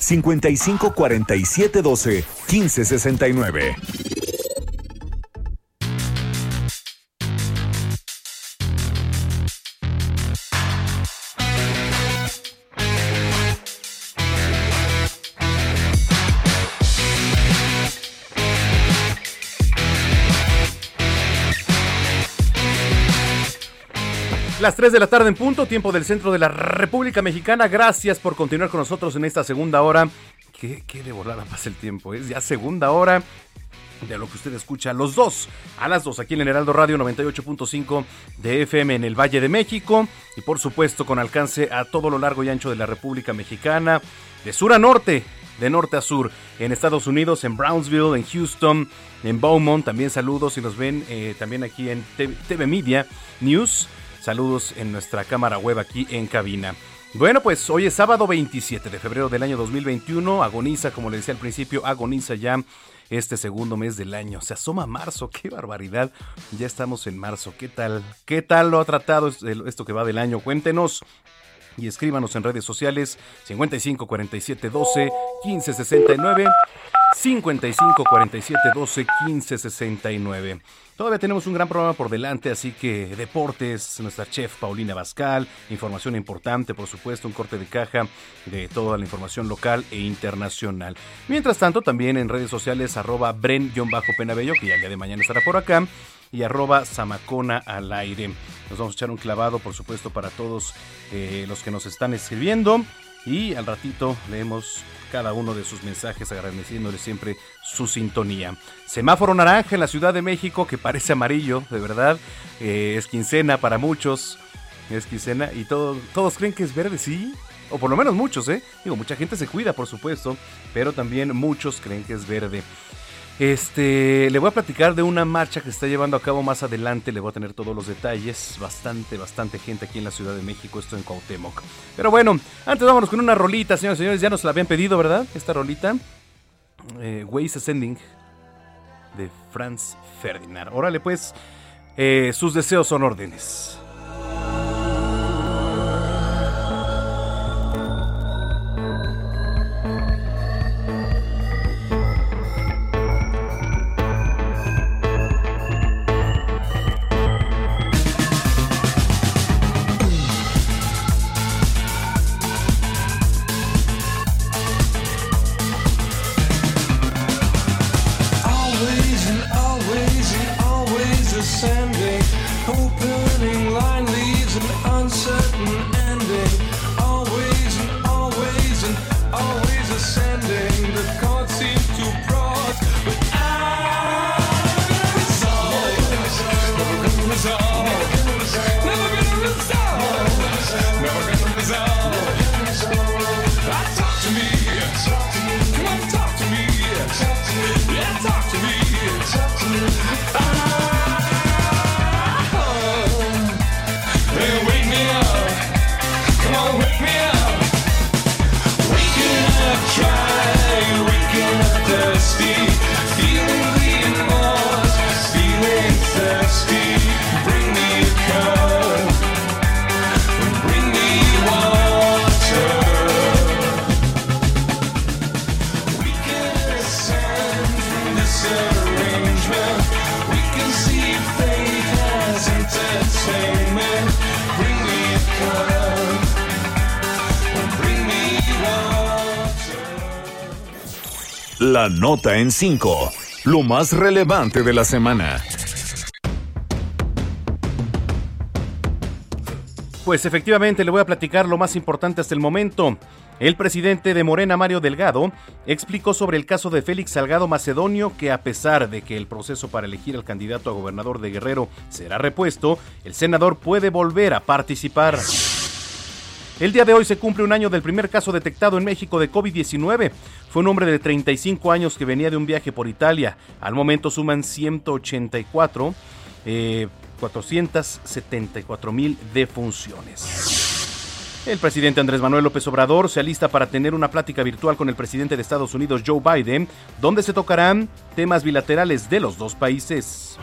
55 47 12 15 69. Las 3 de la tarde en punto, tiempo del centro de la República Mexicana. Gracias por continuar con nosotros en esta segunda hora. Qué, de volada pasa el tiempo, es ya segunda hora de lo que usted escucha los dos, a las dos aquí en el Heraldo Radio 98.5 de FM en el Valle de México y por supuesto con alcance a todo lo largo y ancho de la República Mexicana, de sur a norte, de norte a sur, en Estados Unidos, en Brownsville, en Houston, en Beaumont, también saludos si nos ven eh, también aquí en TV Media News, saludos en nuestra cámara web aquí en cabina. Bueno, pues hoy es sábado 27 de febrero del año 2021. Agoniza, como le decía al principio, agoniza ya este segundo mes del año. Se asoma marzo, qué barbaridad. Ya estamos en marzo. ¿Qué tal? ¿Qué tal lo ha tratado esto que va del año? Cuéntenos y escríbanos en redes sociales 55 47 12 15 69 55 47 12 15 69 Todavía tenemos un gran programa por delante, así que deportes, nuestra chef Paulina Bascal, información importante, por supuesto, un corte de caja de toda la información local e internacional. Mientras tanto, también en redes sociales, arroba bren-penabello, que ya el día de mañana estará por acá, y arroba Samacona al aire. Nos vamos a echar un clavado, por supuesto, para todos eh, los que nos están escribiendo. Y al ratito leemos cada uno de sus mensajes agradeciéndole siempre su sintonía. Semáforo naranja en la Ciudad de México que parece amarillo, de verdad. Eh, es quincena para muchos. Es quincena y todo, todos creen que es verde, sí. O por lo menos muchos, ¿eh? Digo, mucha gente se cuida, por supuesto, pero también muchos creen que es verde. Este, le voy a platicar de una marcha que se está llevando a cabo más adelante, le voy a tener todos los detalles, bastante, bastante gente aquí en la Ciudad de México, esto en Cuauhtémoc. Pero bueno, antes vámonos con una rolita, señores y señores, ya nos la habían pedido, ¿verdad? Esta rolita, eh, Ways Ascending, de Franz Ferdinand. Órale pues, eh, sus deseos son órdenes. La nota en 5. Lo más relevante de la semana. Pues efectivamente le voy a platicar lo más importante hasta el momento. El presidente de Morena, Mario Delgado, explicó sobre el caso de Félix Salgado Macedonio que a pesar de que el proceso para elegir al candidato a gobernador de Guerrero será repuesto, el senador puede volver a participar. El día de hoy se cumple un año del primer caso detectado en México de COVID-19. Fue un hombre de 35 años que venía de un viaje por Italia. Al momento suman 184, eh, 474 mil defunciones. El presidente Andrés Manuel López Obrador se alista para tener una plática virtual con el presidente de Estados Unidos, Joe Biden, donde se tocarán temas bilaterales de los dos países.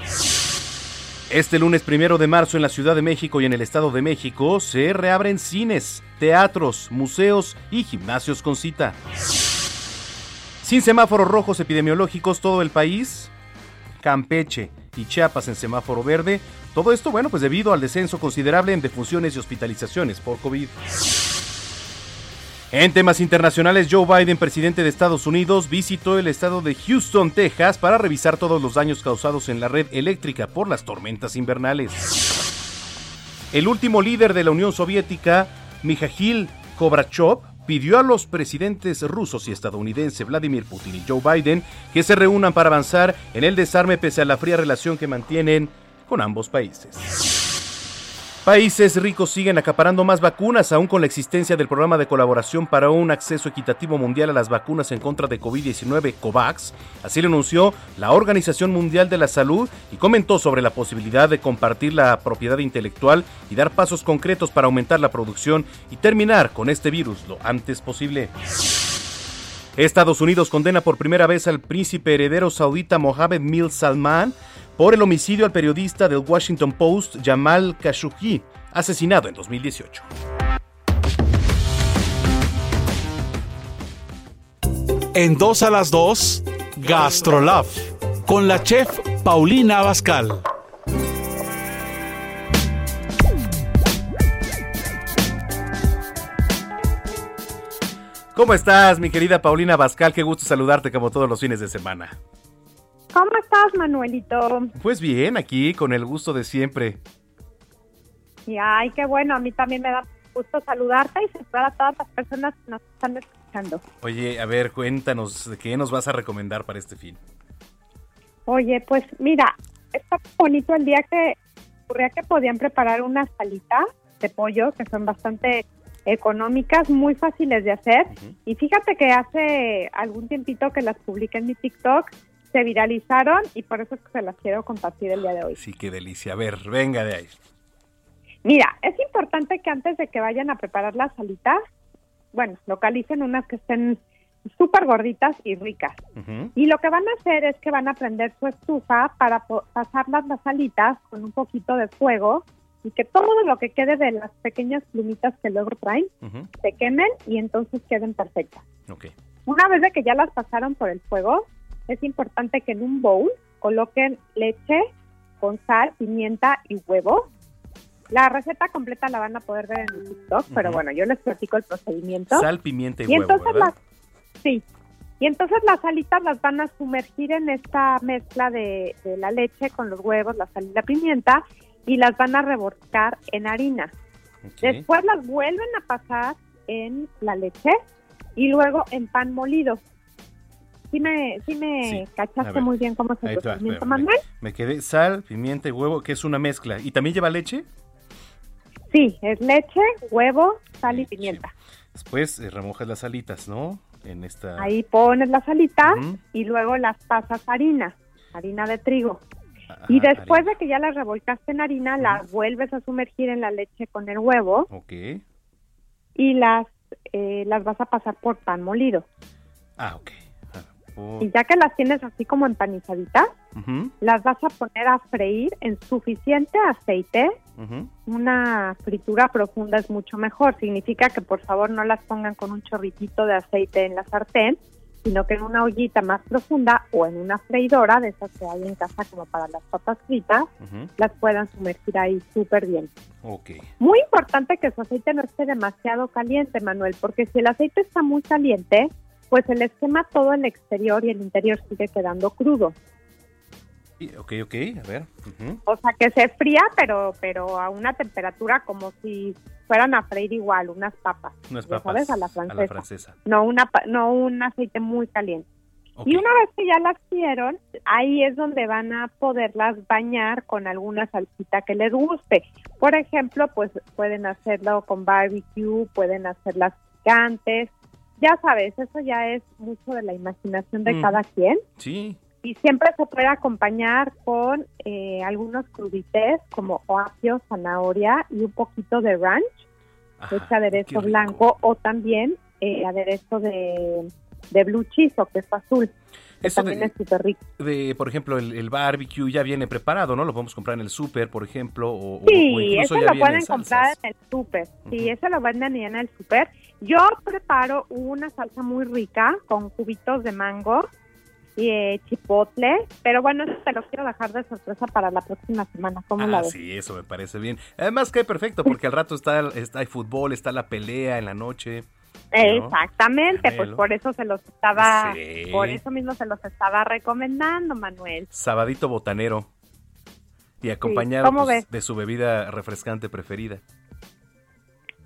Este lunes primero de marzo en la Ciudad de México y en el Estado de México se reabren cines, teatros, museos y gimnasios con cita. Sin semáforos rojos epidemiológicos todo el país, Campeche y Chiapas en semáforo verde. Todo esto, bueno, pues debido al descenso considerable en defunciones y hospitalizaciones por COVID. En temas internacionales, Joe Biden, presidente de Estados Unidos, visitó el estado de Houston, Texas, para revisar todos los daños causados en la red eléctrica por las tormentas invernales. El último líder de la Unión Soviética, Mikhail Kobrachov, pidió a los presidentes rusos y estadounidense Vladimir Putin y Joe Biden que se reúnan para avanzar en el desarme pese a la fría relación que mantienen con ambos países. Países ricos siguen acaparando más vacunas, aún con la existencia del programa de colaboración para un acceso equitativo mundial a las vacunas en contra de COVID-19, COVAX. Así lo anunció la Organización Mundial de la Salud y comentó sobre la posibilidad de compartir la propiedad intelectual y dar pasos concretos para aumentar la producción y terminar con este virus lo antes posible. Estados Unidos condena por primera vez al príncipe heredero saudita Mohammed bin Salman por el homicidio al periodista del Washington Post Jamal Khashoggi, asesinado en 2018. En dos a las dos, Gastrolab, con la chef Paulina Abascal. ¿Cómo estás, mi querida Paulina Bascal? Qué gusto saludarte como todos los fines de semana. ¿Cómo estás, Manuelito? Pues bien, aquí con el gusto de siempre. Y ay, qué bueno, a mí también me da gusto saludarte y saludar a todas las personas que nos están escuchando. Oye, a ver, cuéntanos, ¿qué nos vas a recomendar para este fin? Oye, pues mira, está bonito el día que ocurría que podían preparar unas salitas de pollo que son bastante económicas, muy fáciles de hacer. Y fíjate que hace algún tiempito que las publiqué en mi TikTok, se viralizaron y por eso es que se las quiero compartir el día de hoy. Sí, qué delicia. A ver, venga de ahí. Mira, es importante que antes de que vayan a preparar las salitas, bueno, localicen unas que estén súper gorditas y ricas. Y lo que van a hacer es que van a prender su estufa para pasarlas las alitas con un poquito de fuego y que todo lo que quede de las pequeñas plumitas que luego traen se quemen y entonces queden perfectas. Ok. Una vez de que ya las pasaron por el fuego, es importante que en un bowl coloquen leche con sal, pimienta y huevo. La receta completa la van a poder ver en TikTok, pero bueno, yo les platico el procedimiento. Sal, pimienta y, Y huevo, entonces ¿verdad? las, sí, y entonces las alitas las van a sumergir en esta mezcla de, de la leche con los huevos, la sal y la pimienta y las van a revolcar en harina. Después las vuelven a pasar en la leche y luego en pan molido. Sí me, sí me Sí. Cachaste ver, muy bien cómo es el Ahí va. Manuel. Me quedé sal, pimienta y huevo, que es una mezcla. ¿Y también lleva leche? Sí, es leche, huevo, sal y pimienta. Después eh, remojas las alitas, ¿no? En esta... Ahí pones las alitas Ujú. y luego las pasas harina, harina de trigo. Ah, y después de que ya las revolcaste en harina, las vuelves a sumergir en la leche con el huevo Ok. y las, eh, las vas a pasar por pan molido. Ah, ok. Oh. Y ya que las tienes así como empanizaditas, Ujú, las vas a poner a freír en suficiente aceite. ujú. Una fritura profunda es mucho mejor. Significa que por favor no las pongan con un chorritito de aceite en la sartén, sino que en una ollita más profunda o en una freidora de esas que hay en casa como para las papas fritas, Ujú. las puedan sumergir ahí súper bien. Ok. Muy importante que su aceite no esté demasiado caliente, Manuel, porque si el aceite está muy caliente, pues se les quema todo el exterior y el interior sigue quedando crudo. Ok, ok, a ver. O sea, que se fría, pero pero a una temperatura como si fueran a freír igual, unas papas. Unas papas sabes, a la a francesa. la francesa. No, una, no un aceite muy caliente. Y una vez que ya las hicieron, ahí es donde van a poderlas bañar con alguna salsita que les guste. Por ejemplo, pues pueden hacerlo con barbecue, pueden hacerlas picantes. Ya sabes, eso ya es mucho de la imaginación de Mm. cada quien. Sí, Y siempre se puede acompañar con eh, algunos crudités como apio, zanahoria y un poquito de ranch, que es aderezo blanco, o también eh, aderezo de, de blue cheese, o que es azul, Eso también de- es súper rico. de, por ejemplo, el, el barbecue ya viene preparado, ¿no? Lo podemos comprar en el súper, por ejemplo, o, Sí, incluso eso ya lo pueden en comprar en el súper. Sí, eso lo venden ya en el súper. Yo preparo una salsa muy rica con cubitos de mango y eh, chipotle, pero bueno, eso te lo quiero dejar de sorpresa para la próxima semana. ¿Cómo la Ah, ves? sí, eso me parece bien. Además que perfecto, porque al rato está, está hay fútbol, está la pelea en la noche. Exactamente, pues por eso se los estaba, Sí. por eso mismo se los estaba recomendando, Manuel. Sabadito botanero. Y acompañado ¿cómo pues, de su bebida refrescante preferida.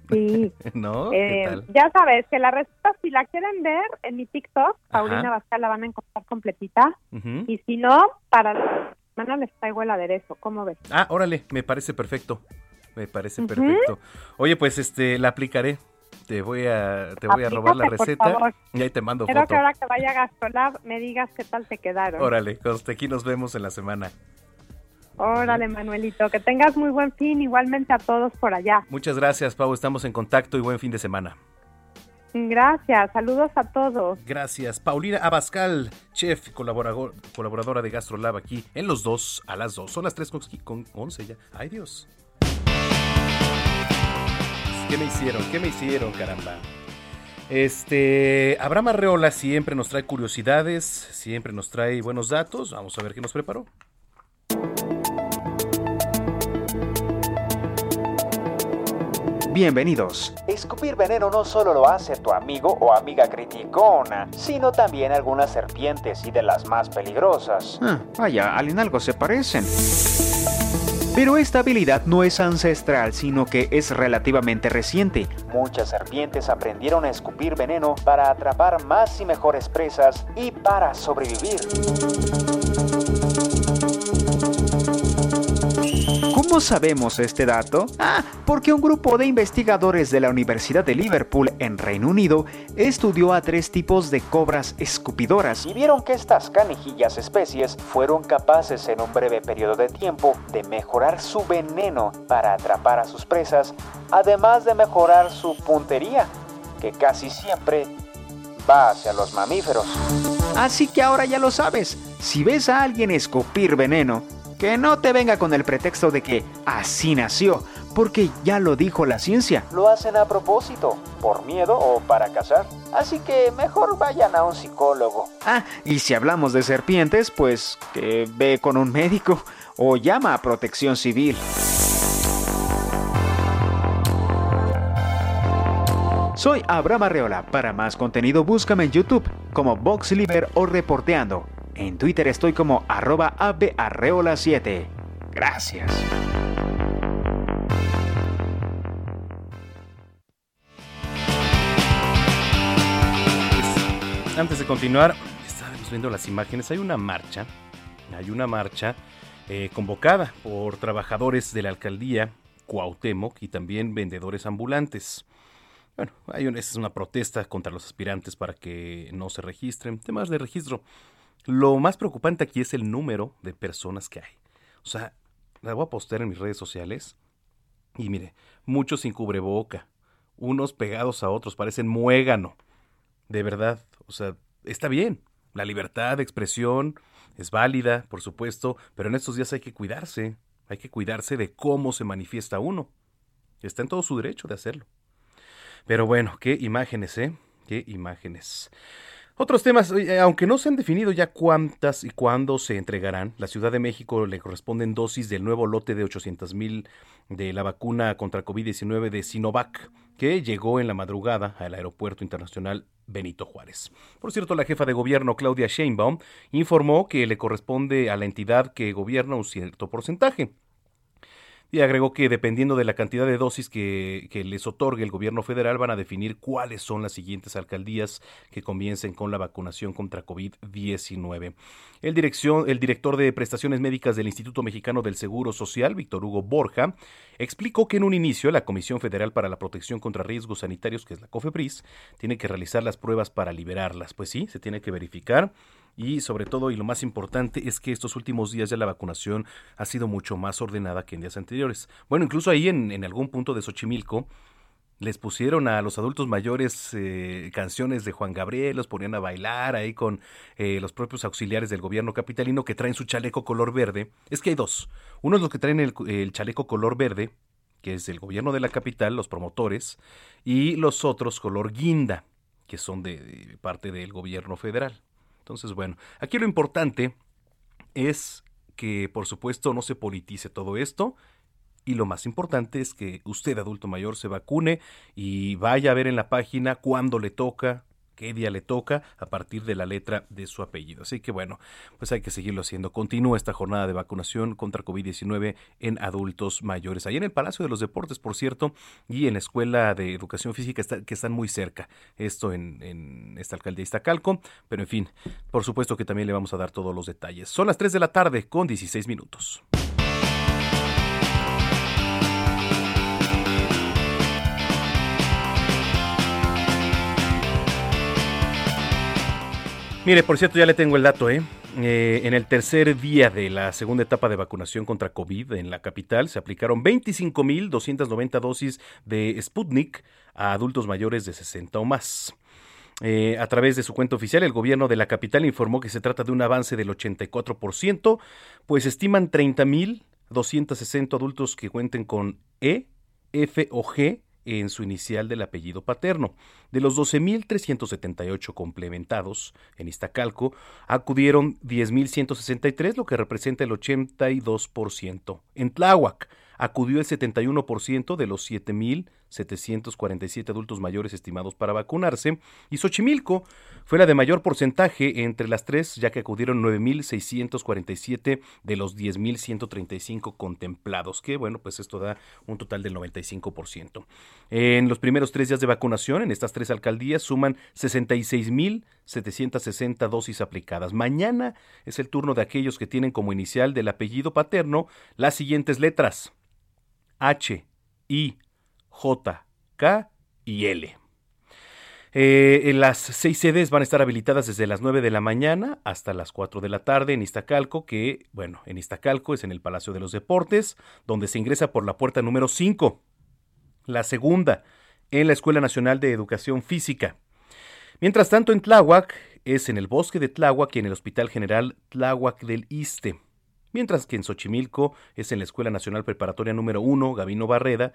Sí. ¿No? Eh, ¿Qué tal? ya sabes que la receta, si la quieren ver en mi TikTok, Paulina Ajá. Vascal la van a encontrar completita. Y si no, para la semana les traigo el aderezo. ¿Cómo ves? Ah, órale, me parece perfecto. Me parece perfecto. Oye, pues este, la aplicaré. Te voy a, te voy a robar la receta y ahí te mando Espero foto. que ahora que vaya a Gastrolab me digas qué tal te quedaron. Órale, aquí nos vemos en la semana. Órale, Manuelito. Que tengas muy buen fin, igualmente a todos por allá. Muchas gracias, Pau. Estamos en contacto y buen fin de semana. Gracias. Saludos a todos. Gracias. Paulina Abascal, chef colaborador- colaboradora de GastroLab aquí en los dos a las dos. Son las tres con, con 11 ya. Ay, Dios. ¿Qué me hicieron? ¿Qué me hicieron, caramba? Este, Abraham Arreola siempre nos trae curiosidades, siempre nos trae buenos datos. Vamos a ver qué nos preparó. Bienvenidos. Escupir veneno no solo lo hace tu amigo o amiga criticona, sino también algunas serpientes y de las más peligrosas. Ah, vaya, al en algo se parecen. Pero esta habilidad no es ancestral, sino que es relativamente reciente. Muchas serpientes aprendieron a escupir veneno para atrapar más y mejores presas y para sobrevivir. ¿Cómo sabemos este dato? Ah, porque un grupo de investigadores de la Universidad de Liverpool en Reino Unido estudió a tres tipos de cobras escupidoras. Y vieron que estas canijillas especies fueron capaces en un breve periodo de tiempo de mejorar su veneno para atrapar a sus presas, además de mejorar su puntería, que casi siempre va hacia los mamíferos. Así que ahora ya lo sabes. Si ves a alguien escupir veneno, que no te venga con el pretexto de que así nació, porque ya lo dijo la ciencia. Lo hacen a propósito, por miedo o para cazar. Así que mejor vayan a un psicólogo. Ah, y si hablamos de serpientes, pues que ve con un médico o llama a protección civil. Soy Abraham Arreola. Para más contenido búscame en YouTube como VoxLiber o Reporteando. En Twitter estoy como arroba abearreola7. Gracias. Antes de continuar, estábamos viendo las imágenes. Hay una marcha, hay una marcha eh, convocada por trabajadores de la alcaldía Cuauhtémoc y también vendedores ambulantes. Bueno, hay un- esa es una protesta contra los aspirantes para que no se registren. Temas de registro. Lo más preocupante aquí es el número de personas que hay. O sea, la voy a postear en mis redes sociales. Y mire, muchos sin cubreboca, unos pegados a otros, parecen muégano. De verdad, o sea, está bien. La libertad de expresión es válida, por supuesto, pero en estos días hay que cuidarse. Hay que cuidarse de cómo se manifiesta uno. Está en todo su derecho de hacerlo. Pero bueno, qué imágenes, ¿eh? Qué imágenes. Otros temas, eh, aunque no se han definido ya cuántas y cuándo se entregarán, la Ciudad de México le corresponden dosis del nuevo lote de 800 mil de la vacuna contra COVID-19 de Sinovac, que llegó en la madrugada al Aeropuerto Internacional Benito Juárez. Por cierto, la jefa de gobierno Claudia Sheinbaum informó que le corresponde a la entidad que gobierna un cierto porcentaje. Y agregó que dependiendo de la cantidad de dosis que, que, les otorgue el gobierno federal van a definir cuáles son las siguientes alcaldías que comiencen con la vacunación contra COVID-19. El, dirección, el director de prestaciones médicas del Instituto Mexicano del Seguro Social, Víctor Hugo Borja, explicó que en un inicio la Comisión Federal para la Protección contra Riesgos Sanitarios, que es la COFEPRIS, tiene que realizar las pruebas para liberarlas. Pues sí, se tiene que verificar y sobre todo y lo más importante es que estos últimos días ya la vacunación ha sido mucho más ordenada que en días anteriores. Bueno, incluso ahí en, algún punto de Xochimilco les pusieron a los adultos mayores eh, canciones de Juan Gabriel, los ponían a bailar ahí con eh, los propios auxiliares del gobierno capitalino que traen su chaleco color verde. Es que hay dos. Uno es los que traen el, el chaleco color verde, que es el gobierno de la capital, los promotores, y los otros color guinda, que son de parte del gobierno federal. Entonces, bueno, aquí lo importante es que, por supuesto, no se politice todo esto. Y lo más importante es que usted, adulto mayor, se vacune y vaya a ver en la página cuándo le toca, qué le toca a partir de la letra de su apellido. Así que bueno, pues hay que seguirlo haciendo. Continúa esta jornada de vacunación contra COVID-19 en adultos mayores. Ahí en el Palacio de los Deportes, por cierto, y en la Escuela de Educación Física que están muy cerca. Esto en, en esta alcaldía Iztacalco. Pero en fin, por supuesto que también le vamos a dar todos los detalles. Son las 3 de la tarde con 16 minutos. Mire, por cierto, ya le tengo el dato, ¿eh? Eh, en el tercer día de la segunda etapa de vacunación contra COVID en la capital se aplicaron 25.290 dosis de Sputnik a adultos mayores de 60 o más. Eh, a través de su cuenta oficial, el gobierno de la capital informó que se trata de un avance del 84%, pues estiman 30.260 adultos que cuenten con E, F o G en su inicial del apellido paterno. De los 12.378 complementados en Iztacalco, acudieron 10.163, lo que representa el 82%. En Tláhuac acudió el 71% de los 7.747 adultos mayores estimados para vacunarse, y Xochimilco fue la de mayor porcentaje entre las tres, ya que acudieron 9.647 de los 10.135 contemplados, que bueno, pues esto da un total del 95%. En los primeros tres días de vacunación, en estas tres alcaldías, suman 66.760 dosis aplicadas. Mañana es el turno de aquellos que tienen como inicial del apellido paterno las siguientes letras. H, I, J, K y L. Eh, las seis sedes van a estar habilitadas desde las 9 de la mañana hasta las 4 de la tarde en Iztacalco, que, bueno, en Iztacalco es en el Palacio de los Deportes, donde se ingresa por la puerta número 5. La segunda, en la Escuela Nacional de Educación Física. Mientras tanto, en Tláhuac es en el bosque de Tláhuac y en el Hospital General Tláhuac del Iste mientras que en Xochimilco es en la Escuela Nacional Preparatoria número 1, Gavino Barreda,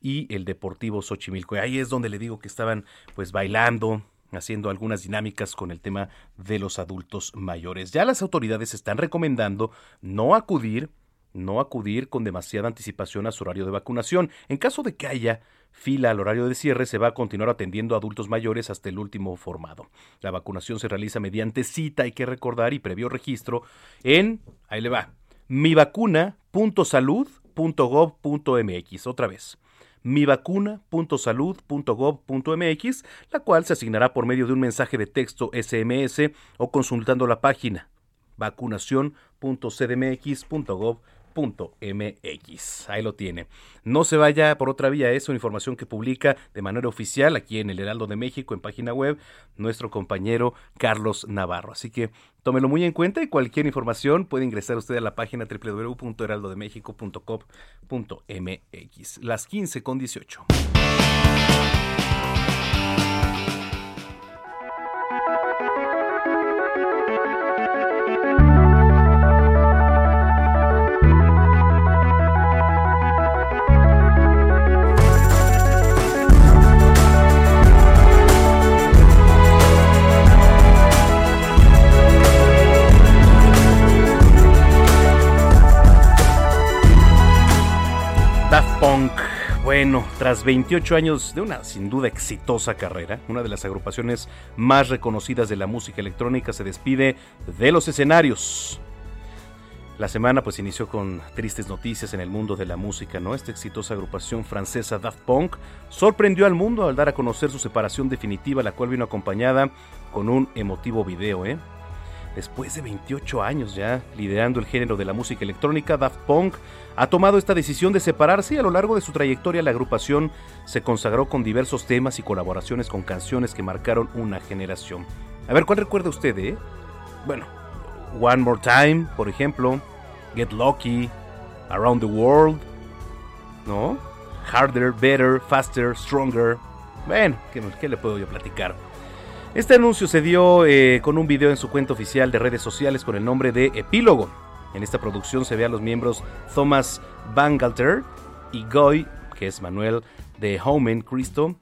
y el Deportivo Xochimilco. Ahí es donde le digo que estaban pues bailando, haciendo algunas dinámicas con el tema de los adultos mayores. Ya las autoridades están recomendando no acudir, no acudir con demasiada anticipación a su horario de vacunación. En caso de que haya fila al horario de cierre, se va a continuar atendiendo a adultos mayores hasta el último formado. La vacunación se realiza mediante cita, hay que recordar, y previo registro en, ahí le va, mivacuna.salud.gov.mx. Otra vez, mivacuna.salud.gov.mx, la cual se asignará por medio de un mensaje de texto SMS o consultando la página vacunación.cdmx.gov.mx mx Ahí lo tiene. No se vaya por otra vía, es una información que publica de manera oficial aquí en el Heraldo de México, en página web, nuestro compañero Carlos Navarro. Así que tómelo muy en cuenta y cualquier información puede ingresar usted a la página www.heraldodemexico.com.mx. Las 15 con 18. Daft Punk. Bueno, tras 28 años de una sin duda exitosa carrera, una de las agrupaciones más reconocidas de la música electrónica se despide de los escenarios. La semana pues inició con tristes noticias en el mundo de la música, ¿no? Esta exitosa agrupación francesa Daft Punk sorprendió al mundo al dar a conocer su separación definitiva, la cual vino acompañada con un emotivo video, ¿eh? Después de 28 años ya liderando el género de la música electrónica, Daft Punk ha tomado esta decisión de separarse y a lo largo de su trayectoria la agrupación se consagró con diversos temas y colaboraciones con canciones que marcaron una generación. A ver, ¿cuál recuerda usted, eh? Bueno, One More Time, por ejemplo, Get Lucky, Around the World, ¿no? Harder, Better, Faster, Stronger. Bueno, ¿qué, qué le puedo yo platicar? Este anuncio se dio eh, con un video en su cuenta oficial de redes sociales con el nombre de Epílogo. En esta producción se ve a los miembros Thomas Bangalter y Goy, que es Manuel de Homen Cristo,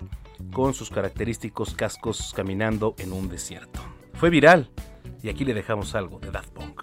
con sus característicos cascos caminando en un desierto. Fue viral y aquí le dejamos algo de Daft Punk.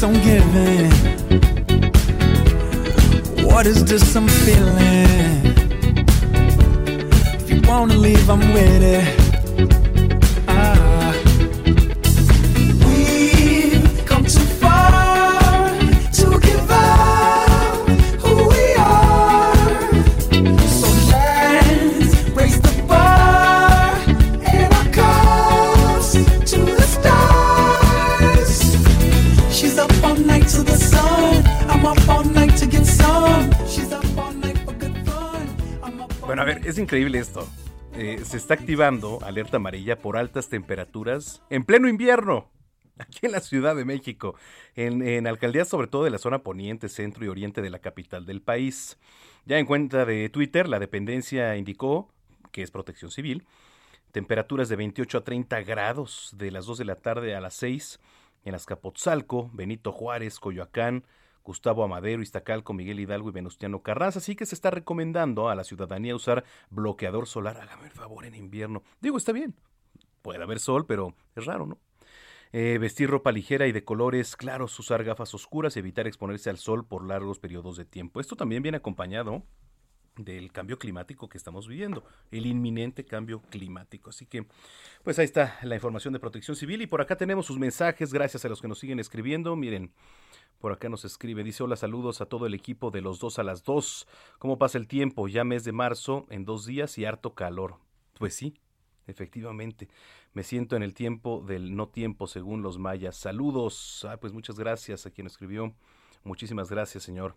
Keeps on giving. What is this I'm feeling? Bueno, a ver, es increíble esto. Eh, se está activando alerta amarilla por altas temperaturas en pleno invierno. Aquí en la Ciudad de México, en, en alcaldías sobre todo de la zona poniente, centro y oriente de la capital del país. Ya en cuenta de Twitter, la dependencia indicó, que es protección civil, temperaturas de 28 a 30 grados de las 2 de la tarde a las 6 en Azcapotzalco, Benito Juárez, Coyoacán, Gustavo Amadero, Iztacalco, Miguel Hidalgo y Venustiano Carranza. Así que se está recomendando a la ciudadanía usar bloqueador solar. Hágame el favor en invierno. Digo, está bien. Puede haber sol, pero es raro, ¿no? Eh, vestir ropa ligera y de colores claros, usar gafas oscuras, evitar exponerse al sol por largos periodos de tiempo. Esto también viene acompañado del cambio climático que estamos viviendo, el inminente cambio climático. Así que, pues ahí está la información de Protección Civil y por acá tenemos sus mensajes, gracias a los que nos siguen escribiendo. Miren, por acá nos escribe, dice, hola, saludos a todo el equipo de los dos a las dos. ¿Cómo pasa el tiempo? Ya mes de marzo, en dos días y harto calor. Pues sí, efectivamente. Me siento en el tiempo del no tiempo, según los mayas. Saludos. Ah, pues muchas gracias a quien escribió. Muchísimas gracias, señor.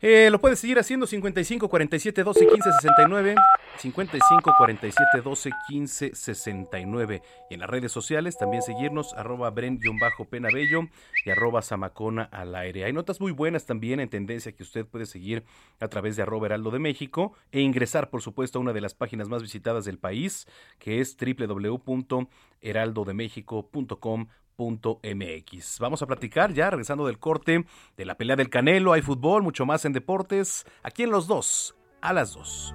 Eh, lo puedes seguir haciendo 55 47 12 15 69. 55 47 12 15 69. Y en las redes sociales también seguirnos, arroba bren-penabello y arroba zamacona al aire. Hay notas muy buenas también en tendencia que usted puede seguir a través de arroba heraldo de México e ingresar, por supuesto, a una de las páginas más visitadas del país, que es www.heraldodemexico.com MX. Vamos a platicar ya, regresando del corte, de la pelea del Canelo, hay fútbol, mucho más en deportes, aquí en los dos, a las 2.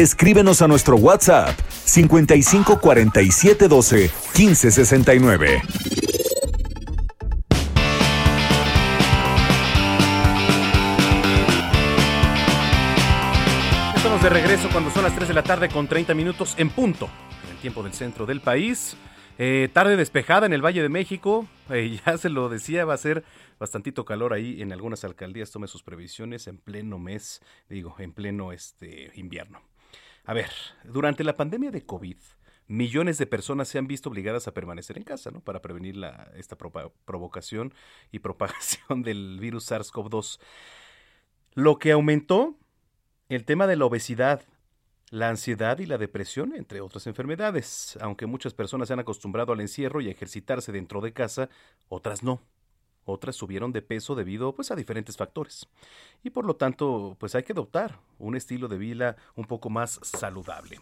Escríbenos a nuestro WhatsApp 55 47 12 15 69. Estamos de regreso cuando son las 3 de la tarde con 30 minutos en punto, en el tiempo del centro del país. Eh, tarde despejada en el Valle de México, eh, ya se lo decía, va a ser bastantito calor ahí en algunas alcaldías, tome sus previsiones en pleno mes, digo, en pleno este invierno. A ver, durante la pandemia de COVID, millones de personas se han visto obligadas a permanecer en casa, ¿no? Para prevenir la, esta provocación y propagación del virus SARS-CoV-2. Lo que aumentó el tema de la obesidad, la ansiedad y la depresión, entre otras enfermedades. Aunque muchas personas se han acostumbrado al encierro y a ejercitarse dentro de casa, otras no. Otras subieron de peso debido pues, a diferentes factores. Y por lo tanto, pues hay que adoptar un estilo de vida un poco más saludable.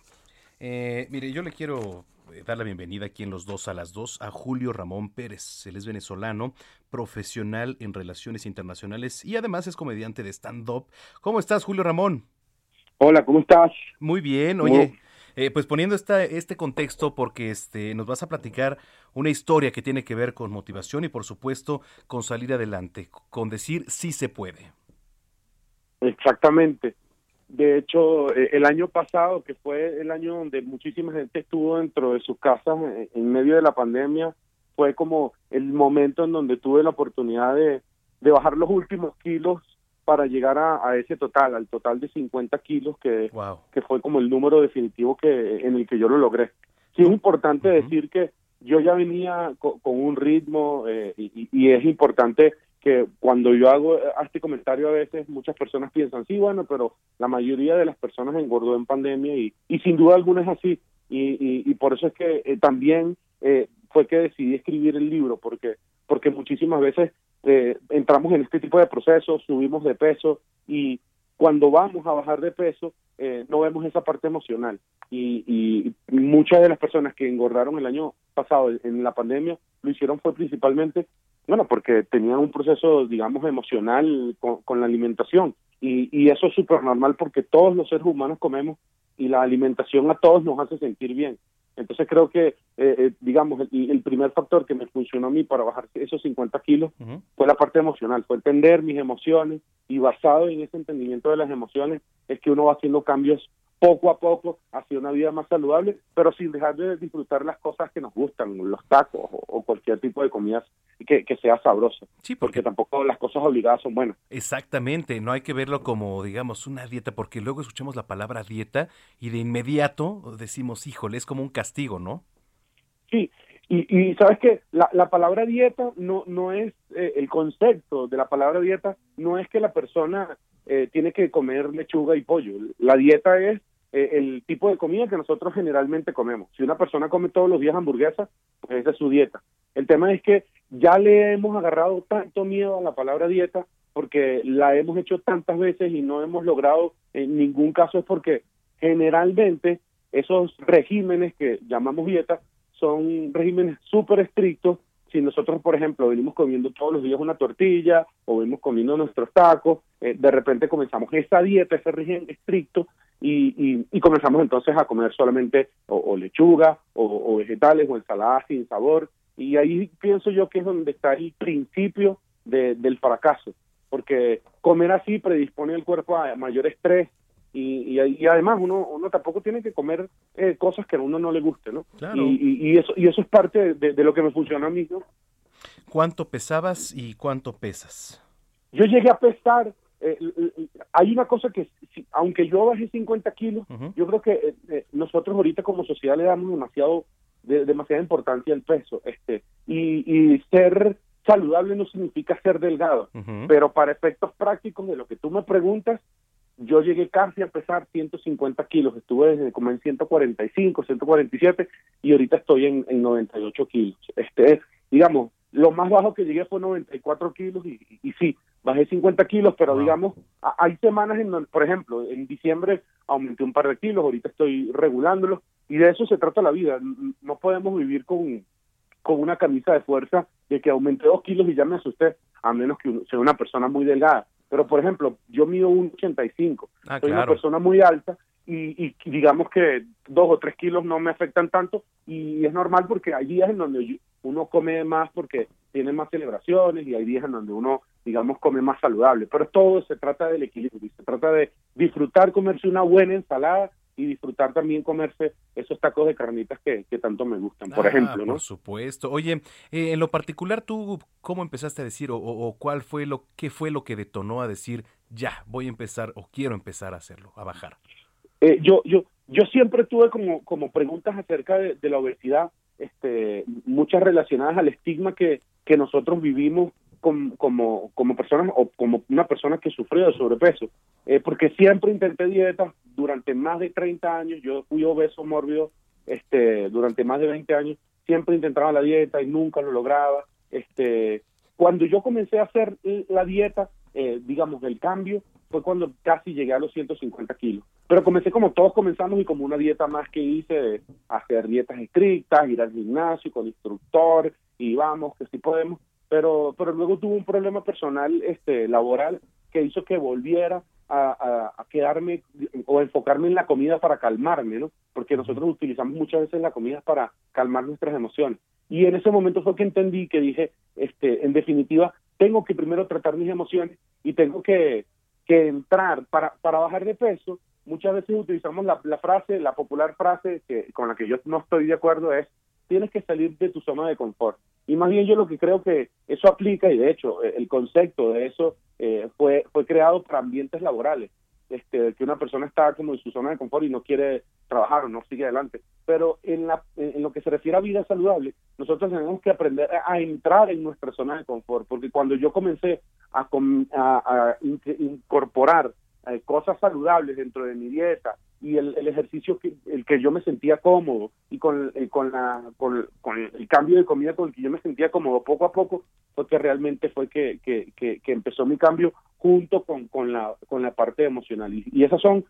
Eh, mire, yo le quiero eh, dar la bienvenida aquí en los dos a las dos a Julio Ramón Pérez. Él es venezolano, profesional en relaciones internacionales y además es comediante de stand-up. ¿Cómo estás, Julio Ramón? Hola, ¿cómo estás? Muy bien, oye. Eh, pues poniendo esta, este contexto, porque este, nos vas a platicar una historia que tiene que ver con motivación y por supuesto con salir adelante, con decir sí se puede. Exactamente. De hecho, eh, el año pasado, que fue el año donde muchísima gente estuvo dentro de sus casas en medio de la pandemia, fue como el momento en donde tuve la oportunidad de bajar los últimos kilos para llegar a, a ese total, al total de 50 kilos, que, que fue como el número definitivo que en el que yo lo logré. Sí es importante decir que yo ya venía co- con, un ritmo eh, y, y- y es importante que cuando yo hago eh, este comentario a veces muchas personas piensan, sí, bueno, pero la mayoría de las personas engordó en pandemia y, y sin duda alguna es así. Y, y, y por eso es que eh, también eh, fue que decidí escribir el libro, porque, porque muchísimas veces eh, entramos en este tipo de procesos, subimos de peso y cuando vamos a bajar de peso eh, no vemos esa parte emocional. Y, y muchas de las personas que engordaron el año pasado en la pandemia lo hicieron fue principalmente bueno porque tenían un proceso digamos emocional con, con la alimentación. Y, y eso es súper normal porque todos los seres humanos comemos y la alimentación a todos nos hace sentir bien entonces creo que, eh, eh, digamos, el, el primer factor que me funcionó a mí para bajar esos 50 kilos fue la parte emocional, fue entender mis emociones y basado en ese entendimiento de las emociones es que uno va haciendo cambios poco a poco hacia una vida más saludable, pero sin dejar de disfrutar las cosas que nos gustan, los tacos o, o cualquier tipo de comida que, que sea sabrosa. Sí, porque tampoco las cosas obligadas son buenas. Exactamente, no hay que verlo como, digamos, una dieta, porque luego escuchamos la palabra dieta y de inmediato decimos, híjole, es como un castigo, ¿no? Sí, y, y sabes que la, la palabra dieta no, no es eh, el concepto de la palabra dieta, no es que la persona eh, tiene que comer lechuga y pollo. La dieta es eh, el tipo de comida que nosotros generalmente comemos. Si una persona come todos los días hamburguesa, pues esa es su dieta. El tema es que ya le hemos agarrado tanto miedo a la palabra dieta porque la hemos hecho tantas veces y no hemos logrado en ningún caso es porque generalmente esos regímenes que llamamos dieta son regímenes súper estrictos. Si nosotros, por ejemplo, venimos comiendo todos los días una tortilla o venimos comiendo nuestros tacos, eh, de repente comenzamos esa dieta, ese régimen estricto, y, y, y comenzamos entonces a comer solamente o, o lechuga o, o vegetales o ensaladas sin sabor y ahí pienso yo que es donde está el principio de- del fracaso, porque comer así predispone el cuerpo a mayor estrés y, y, y además uno, uno tampoco tiene que comer eh, cosas que a uno no le guste, ¿no? Claro. Y, y, y eso y eso es parte de, de lo que me funciona a mí, ¿no? ¿Cuánto pesabas y cuánto pesas? Yo llegué a pesar, eh, hay una cosa que, si- aunque yo bajé 50 kilos, yo creo que eh, eh, nosotros ahorita como sociedad le damos demasiado, de- demasiada importancia al peso, este, y, y ser saludable no significa ser delgado, pero para efectos prácticos de lo que tú me preguntas, yo llegué casi a pesar 150 kilos, estuve desde como en 145, 147 y ahorita estoy en, en 98 kilos. Este es, digamos, lo más bajo que llegué fue 94 kilos y, y, y sí, bajé 50 kilos, pero digamos, hay semanas en donde, por ejemplo, en diciembre aumenté un par de kilos, ahorita estoy regulándolos y de eso se trata la vida. No podemos vivir con, con una camisa de fuerza de que aumenté dos kilos y ya me asusté, a menos que uno sea una persona muy delgada. Pero, por ejemplo, yo mido un 85, Ah, soy una persona muy alta y, y digamos que dos o tres kilos no me afectan tanto y es normal porque hay días en donde yo- uno come más porque tiene más celebraciones y hay días en donde uno, digamos, come más saludable. Pero todo se trata del equilibrio y se trata de disfrutar comerse una buena ensalada y disfrutar también comerse esos tacos de carnitas que, que tanto me gustan, por Ah, ejemplo, ¿no? Por supuesto. Oye, eh, en lo particular, ¿tú cómo empezaste a decir o, o- o cuál fue lo, qué fue lo que detonó a decir, ya, voy a empezar o quiero empezar a hacerlo, a bajar? Eh, yo, yo, yo siempre tuve como, como preguntas acerca de, de la obesidad, este, muchas relacionadas al estigma que, que nosotros vivimos com- como, como personas o como una persona que sufrió de sobrepeso. Eh, porque siempre intenté dieta durante más de 30 años, yo fui obeso mórbido este, durante más de 20 años, siempre intentaba la dieta y nunca lo lograba. Este, cuando yo comencé a hacer la dieta, eh, digamos, el cambio, fue cuando casi llegué a los 150 kilos. Pero comencé como todos comenzamos y como una dieta más que hice, de hacer dietas estrictas, ir al gimnasio con instructor y vamos, que sí podemos. Pero, pero luego tuve un problema personal, este, laboral, que hizo que volviera a, a- a quedarme o enfocarme en la comida para calmarme, ¿no? Porque nosotros utilizamos muchas veces la comida para calmar nuestras emociones. Y en ese momento fue que entendí que dije, este, en definitiva, tengo que primero tratar mis emociones y tengo que, que entrar para, para bajar de peso. Muchas veces utilizamos la, la frase, la popular frase que, con la que yo no estoy de acuerdo es, tienes que salir de tu zona de confort. Y más bien yo lo que creo que eso aplica, y de hecho el concepto de eso eh, fue, fue creado para ambientes laborales, este, que una persona está como en su zona de confort y no quiere trabajar o no sigue adelante. Pero en, la, en lo que se refiere a vida saludable, nosotros tenemos que aprender a, entrar en nuestra zona de confort, porque cuando yo comencé a, incorporar eh, cosas saludables dentro de mi dieta y el, el ejercicio que el que yo me sentía cómodo y con, eh, con la con, con el cambio de comida con el que yo me sentía cómodo poco a poco fue que realmente fue que, que, que, que empezó mi cambio junto con, con la con la parte emocional. Y, y esas son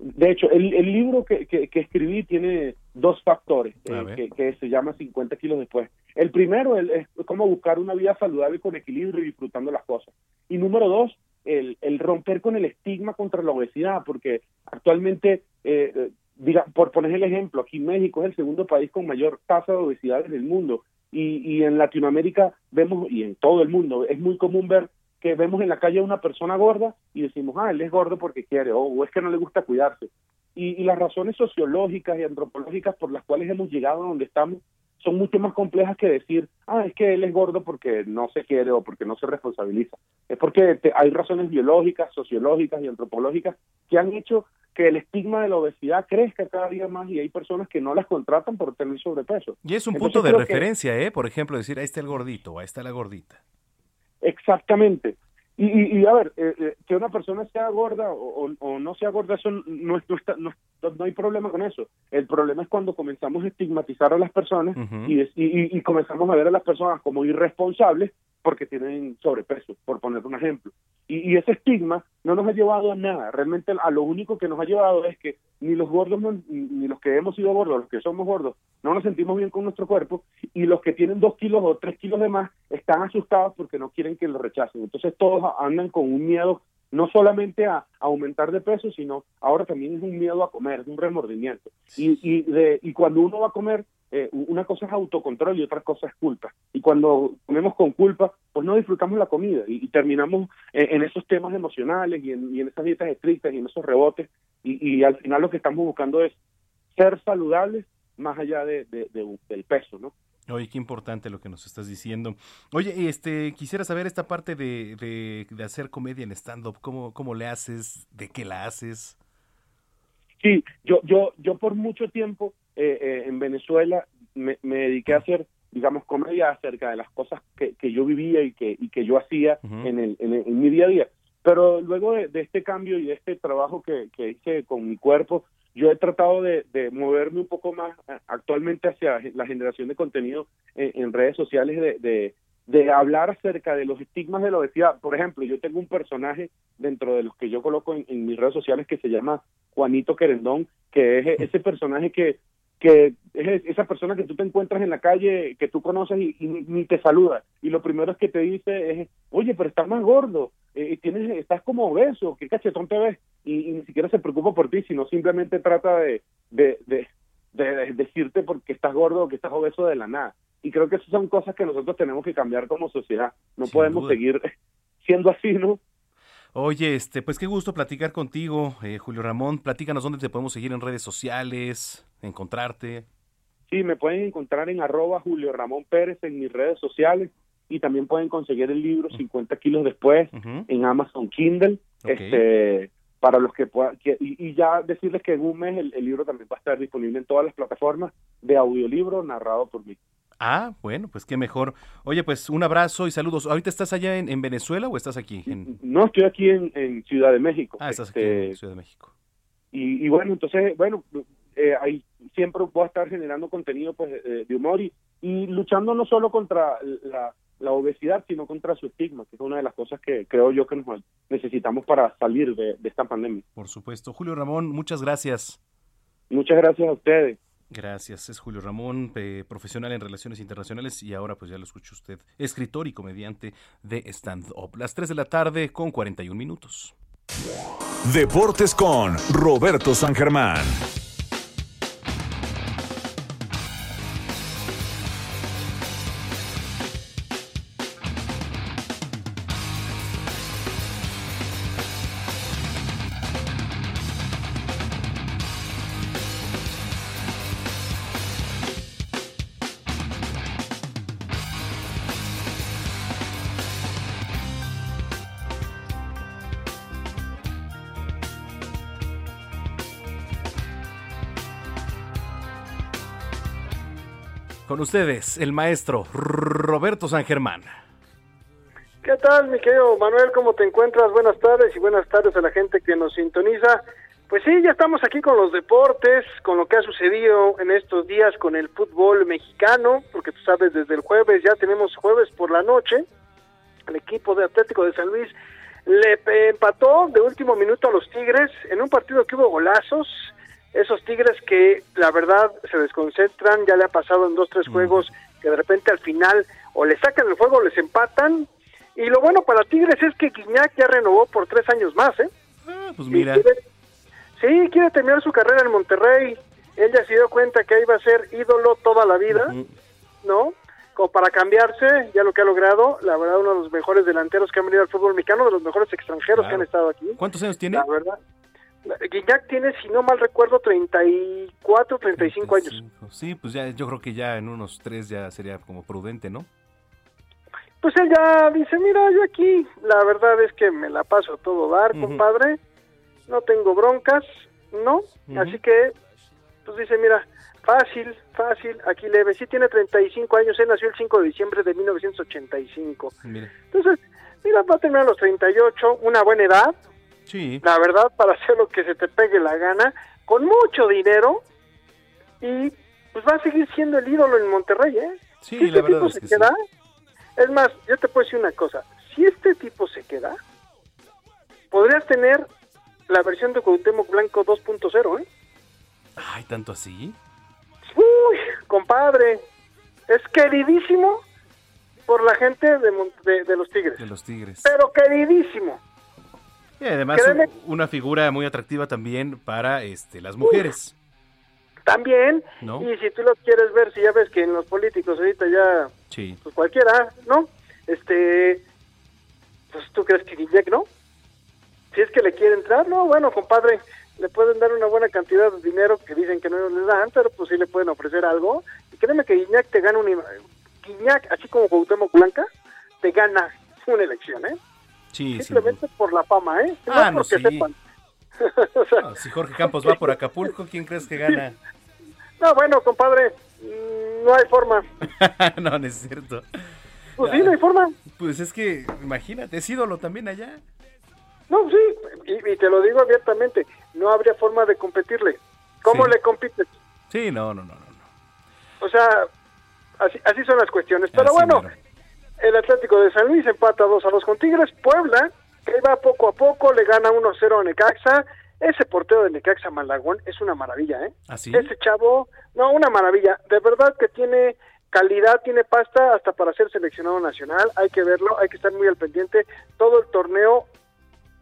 de hecho el, el libro que, que, que escribí tiene dos factores eh, que, que se llama 50 kilos después. El primero el- es cómo buscar una vida saludable con equilibrio y disfrutando las cosas. Y número dos el, el romper con el estigma contra la obesidad, porque actualmente, eh, diga, por poner el ejemplo, aquí México es el segundo país con mayor tasa de obesidad en el mundo y, y en Latinoamérica vemos, y en todo el mundo, es muy común ver que vemos en la calle a una persona gorda y decimos, ah, él es gordo porque quiere, o, o es que no le gusta cuidarse. Y, y las razones sociológicas y antropológicas por las cuales hemos llegado a donde estamos son mucho más complejas que decir, ah, es que él es gordo porque no se quiere o porque no se responsabiliza. Es porque te- hay razones biológicas, sociológicas y antropológicas que han hecho que el estigma de la obesidad crezca cada día más y hay personas que no las contratan por tener sobrepeso. Y es un Entonces, punto de que- referencia, ¿eh? Por ejemplo, decir, ahí está el gordito, ahí está la gordita. Exactamente. Y, y, y, a ver, eh, eh, que una persona sea gorda o, o- o no sea gorda, eso no, es- no, está- no, no hay problema con eso. El problema es cuando comenzamos a estigmatizar a las personas y- y comenzamos a ver a las personas como irresponsables porque tienen sobrepeso, por poner un ejemplo. Y, ese estigma no nos ha llevado a nada. Realmente a lo único que nos ha llevado es que ni los gordos, ni los que hemos sido gordos, los que somos gordos, no nos sentimos bien con nuestro cuerpo y los que tienen dos kilos o tres kilos de más están asustados porque no quieren que lo rechacen. Entonces todos andan con un miedo no solamente a, a aumentar de peso, sino ahora también es un miedo a comer, es un remordimiento. Y, y, de, y cuando uno va a comer, eh, una cosa es autocontrol y otra cosa es culpa. Y cuando comemos con culpa, pues no disfrutamos la comida y, y terminamos en, en esos temas emocionales y en, y en esas dietas estrictas y en esos rebotes. Y, y al final lo que estamos buscando es ser saludables más allá de, de- de- del peso, ¿no? Oye, qué importante lo que nos estás diciendo. Oye, este, quisiera saber esta parte de, de, de hacer comedia en stand-up. ¿Cómo, ¿Cómo le haces? ¿De qué la haces? Sí, yo, yo, yo por mucho tiempo eh, eh, en Venezuela me, me dediqué a hacer, digamos, comedia acerca de las cosas que, que yo vivía y que, y que yo hacía en, el, en, el- en mi día a día. Pero luego de, de este cambio y de este trabajo que, que hice con mi cuerpo, yo he tratado de, de moverme un poco más eh, actualmente hacia la generación de contenido en, en redes sociales, de, de, de hablar acerca de los estigmas de la obesidad. Por ejemplo, yo tengo un personaje dentro de los que yo coloco en, en mis redes sociales que se llama Juanito Querendón, que es ese personaje que que es esa persona que tú te encuentras en la calle, que tú conoces y, y ni, ni te saluda. Y lo primero es que te dice es, oye, pero estás más gordo, eh, tienes, estás como obeso, qué cachetón te ves. Y, y ni siquiera se preocupa por ti, sino simplemente trata de, de, de, de- de decirte porque estás gordo o que estás obeso de la nada. Y creo que esas son cosas que nosotros tenemos que cambiar como sociedad. No Sin podemos duda. seguir siendo así, ¿no? Oye, este, pues qué gusto platicar contigo, eh, Julio Ramón. Platícanos dónde te podemos seguir en redes sociales, encontrarte. Sí, me pueden encontrar en arroba Julio Ramón Pérez en mis redes sociales y también pueden conseguir el libro 50 kilos después en Amazon Kindle. Este, para los que puedan, que- y, y ya decirles que en un mes el, el libro también va a estar disponible en todas las plataformas de audiolibro narrado por mí. Ah, bueno, pues qué mejor. Oye, pues un abrazo y saludos. ¿Ahorita estás allá en, en Venezuela o estás aquí? En... No, estoy aquí en, en Ciudad de México. Ah, estás aquí Este, en Ciudad de México. y, y bueno, entonces, bueno, eh, ahí siempre voy a estar generando contenido pues eh, de humor y, y luchando no solo contra la, la obesidad, sino contra su estigma, que es una de las cosas que creo yo que nos necesitamos para salir de, de esta pandemia. Por supuesto. Julio Ramón, muchas gracias. Muchas gracias a ustedes. Gracias, es Julio Ramón, eh, profesional en relaciones internacionales y ahora pues ya lo escucha usted, escritor y comediante de stand-up. Las 3 de la tarde con 41 minutos. Deportes con Roberto San Germán. Con ustedes, el maestro Roberto San Germán. ¿Qué tal, mi querido Manuel? ¿Cómo te encuentras? Buenas tardes y buenas tardes a la gente que nos sintoniza. Pues sí, ya estamos aquí con los deportes, con lo que ha sucedido en estos días con el fútbol mexicano, porque tú sabes, desde el jueves ya tenemos jueves por la noche. El equipo de Atlético de San Luis le empató de último minuto a los Tigres en un partido que hubo golazos. Esos Tigres que la verdad se desconcentran, ya le ha pasado en dos, tres juegos que de repente al final o le sacan el juego o les empatan. Y lo bueno para Tigres es que Guiñac ya renovó por tres años más, ¿eh? Pues mira, quiere- sí, quiere terminar su carrera en Monterrey. Él ya se dio cuenta que ahí va a ser ídolo toda la vida, ¿no? Como para cambiarse, ya lo que ha logrado, la verdad, uno de los mejores delanteros que han venido al fútbol mexicano, de los mejores extranjeros que han estado aquí. ¿cuántos años tiene? La verdad. Guiñac tiene, si no mal recuerdo, 34, 35 años. Sí, pues ya, yo creo que ya en unos tres ya sería como prudente, ¿no? Pues él ya dice, mira, yo aquí, la verdad es que me la paso a todo dar, compadre, no tengo broncas, ¿no? Así que, pues dice, mira, fácil, fácil, aquí leve. Sí tiene 35 años, él nació el 5 de diciembre de 1985. Mira. Entonces, mira, va a terminar a los 38, una buena edad, Sí. la verdad, para hacer lo que se te pegue la gana, con mucho dinero, y pues va a seguir siendo el ídolo en Monterrey, ¿eh? Sí, si la este verdad tipo es se que sí. queda, es más, yo te puedo decir una cosa, si este tipo se queda, podrías tener la versión de Cuauhtémoc Blanco 2.0, ¿eh? Ay, tanto así. Uy, compadre, es queridísimo por la gente de, de, de los Tigres, De los Tigres. pero queridísimo. Y además una figura muy atractiva también para este las mujeres, También, ¿no? y si tú lo quieres ver, si ya ves que en los políticos ahorita ya, Sí. pues cualquiera, ¿no? Este, pues tú crees que Guiñac, ¿no? Si es que le quiere entrar, no, bueno, compadre, le pueden dar una buena cantidad de dinero que dicen que no les dan, pero pues sí le pueden ofrecer algo. Y créeme que Guiñac te gana una... Guiñac, así como Cuauhtémoc Blanca, te gana una elección, ¿eh? Sí, sí. Simplemente por la fama, ¿eh? Ah, no, porque sí. sepan. O sea, Ah, si Jorge Campos va por Acapulco, ¿quién crees que gana? no, bueno, compadre, mm, no hay forma. no, no es cierto. Pues sí, no hay forma. Pues es que, imagínate, es ídolo también allá. No, sí, y, y te lo digo abiertamente, no habría forma de competirle. ¿Cómo Sí. le compites? Sí, no, no, no. no. O sea, así, así son las cuestiones. Pero Así bueno, mero. El Atlético de San Luis empata 2 a 2 con Tigres. Puebla, que va poco a poco, le gana 1-0 a Necaxa. Ese portero de Necaxa Malagón es una maravilla, ¿eh? ¿Así? Ese chavo, no, una maravilla. De verdad que tiene calidad, tiene pasta hasta para ser seleccionado nacional. Hay que verlo, hay que estar muy al pendiente. Todo el torneo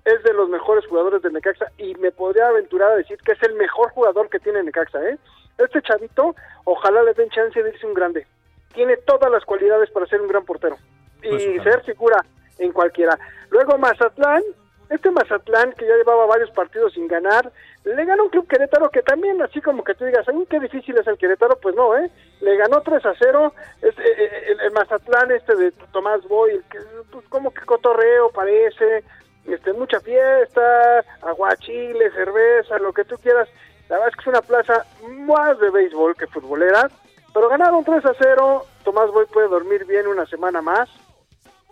es de los mejores jugadores de Necaxa y me podría aventurar a decir que es el mejor jugador que tiene Necaxa, ¿eh? Este chavito, ojalá le den chance de irse un grande. Tiene todas las cualidades para ser un gran portero y Pues ser figura en cualquiera. Luego Mazatlán, este Mazatlán que ya llevaba varios partidos sin ganar, le ganó un club Querétaro que también, así como que tú digas, "Ay, qué difícil es el Querétaro, pues no, ¿eh? Le ganó 3 a 0, es, eh, eh, el, el Mazatlán este de Tomás Boy, el que, pues, como que cotorreo parece, este, mucha fiesta, aguachile, cerveza, lo que tú quieras. La verdad es que es una plaza más de béisbol que futbolera, pero ganaron 3 a 0, Tomás Boy puede dormir bien una semana más.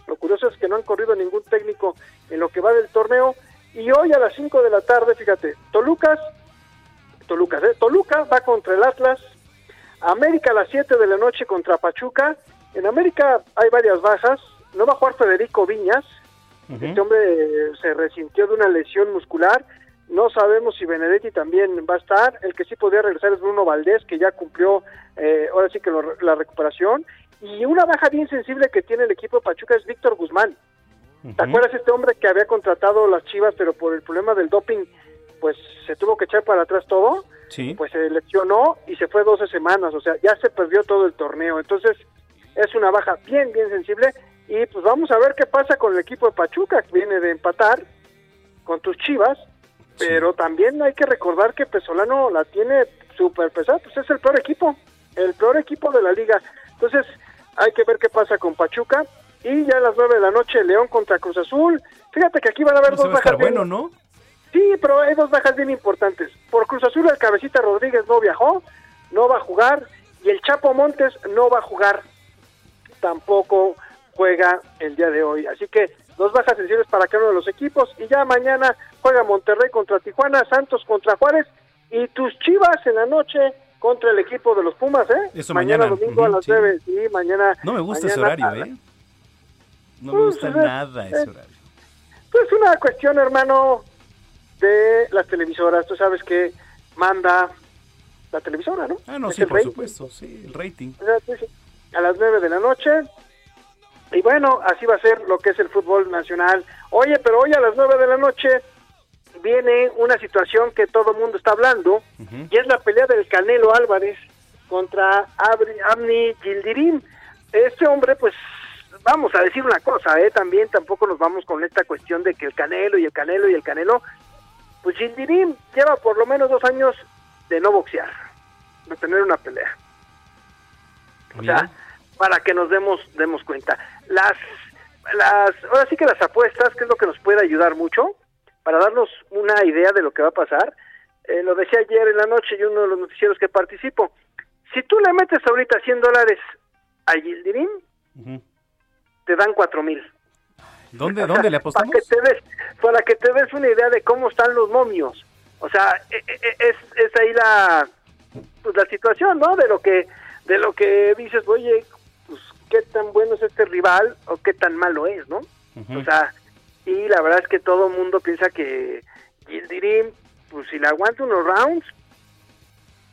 Lo curioso es que no han corrido ningún técnico en lo que va del torneo. Y hoy a las 5 de la tarde, fíjate, Tolucas, Tolucas, ¿eh? Toluca va contra el Atlas, América a las 7 de la noche contra Pachuca. En América hay varias bajas, no va a jugar Federico Viñas, este hombre eh, se resintió de una lesión muscular, no sabemos si Benedetti también va a estar, el que sí podría regresar es Bruno Valdés, que ya cumplió eh, ahora sí que lo- la recuperación, y una baja bien sensible que tiene el equipo de Pachuca es Víctor Guzmán. ¿Te acuerdas este hombre que había contratado las Chivas, pero por el problema del doping, pues se tuvo que echar para atrás todo? Sí. Pues se lesionó y se fue 12 semanas, o sea, ya se perdió todo el torneo. Entonces, es una baja bien, bien sensible. Y pues vamos a ver qué pasa con el equipo de Pachuca, que viene de empatar con tus Chivas, pero también hay que recordar que Pesolano la tiene súper pesada, pues es el peor equipo, el peor equipo de la liga. Entonces, hay que ver qué pasa con Pachuca. Y ya a las 9 de la noche, León contra Cruz Azul. Fíjate que aquí van a haber dos bajas. bien- bueno, ¿no? Sí, pero hay dos bajas bien importantes. Por Cruz Azul, el Cabecita Rodríguez no viajó, no va a jugar, y el Chapo Montes no va a jugar, tampoco juega el día de hoy. Así que dos bajas sensibles para cada uno de los equipos, y ya mañana juega Monterrey contra Tijuana, Santos contra Juárez, y tus Chivas en la noche contra el equipo de los Pumas, ¿eh? Eso mañana, mañana, domingo a las sí. 9, sí, mañana. No me gusta ese horario, ¿eh? No me Pues, gusta nada ese horario. Pues una cuestión, hermano, de las televisoras. Tú sabes que manda la televisora, ¿no? Ah, no, Es sí, por rating. supuesto, sí, el rating. A las 9 de la noche. Y bueno, así va a ser lo que es el fútbol nacional. Oye, pero hoy a las 9 de la noche viene una situación que todo el mundo está hablando, y es la pelea del Canelo Álvarez contra Abri- Amni Gildirim. Este hombre, pues, vamos a decir una cosa, ¿eh? También tampoco nos vamos con esta cuestión de que el Canelo y el Canelo y el Canelo. Pues Gildirim lleva por lo menos dos años de no boxear, de tener una pelea. O sea, para que nos demos demos cuenta. Las las ahora sí que las apuestas, que es lo que nos puede ayudar mucho para darnos una idea de lo que va a pasar. Eh, lo decía ayer en la noche y uno de los noticieros que participo. Si tú le metes ahorita 100 dólares a Gildirim, te dan cuatro mil. ¿Dónde, dónde le apostamos? Para que te des, para que te des una idea de cómo están los momios. O sea, e- e- es, es ahí la pues la situación, ¿no? De lo que de lo que dices, oye, qué tan bueno es este rival o qué tan malo es, ¿no? O sea, y la verdad es que todo el mundo piensa que Gildirim, pues si le aguanta unos rounds,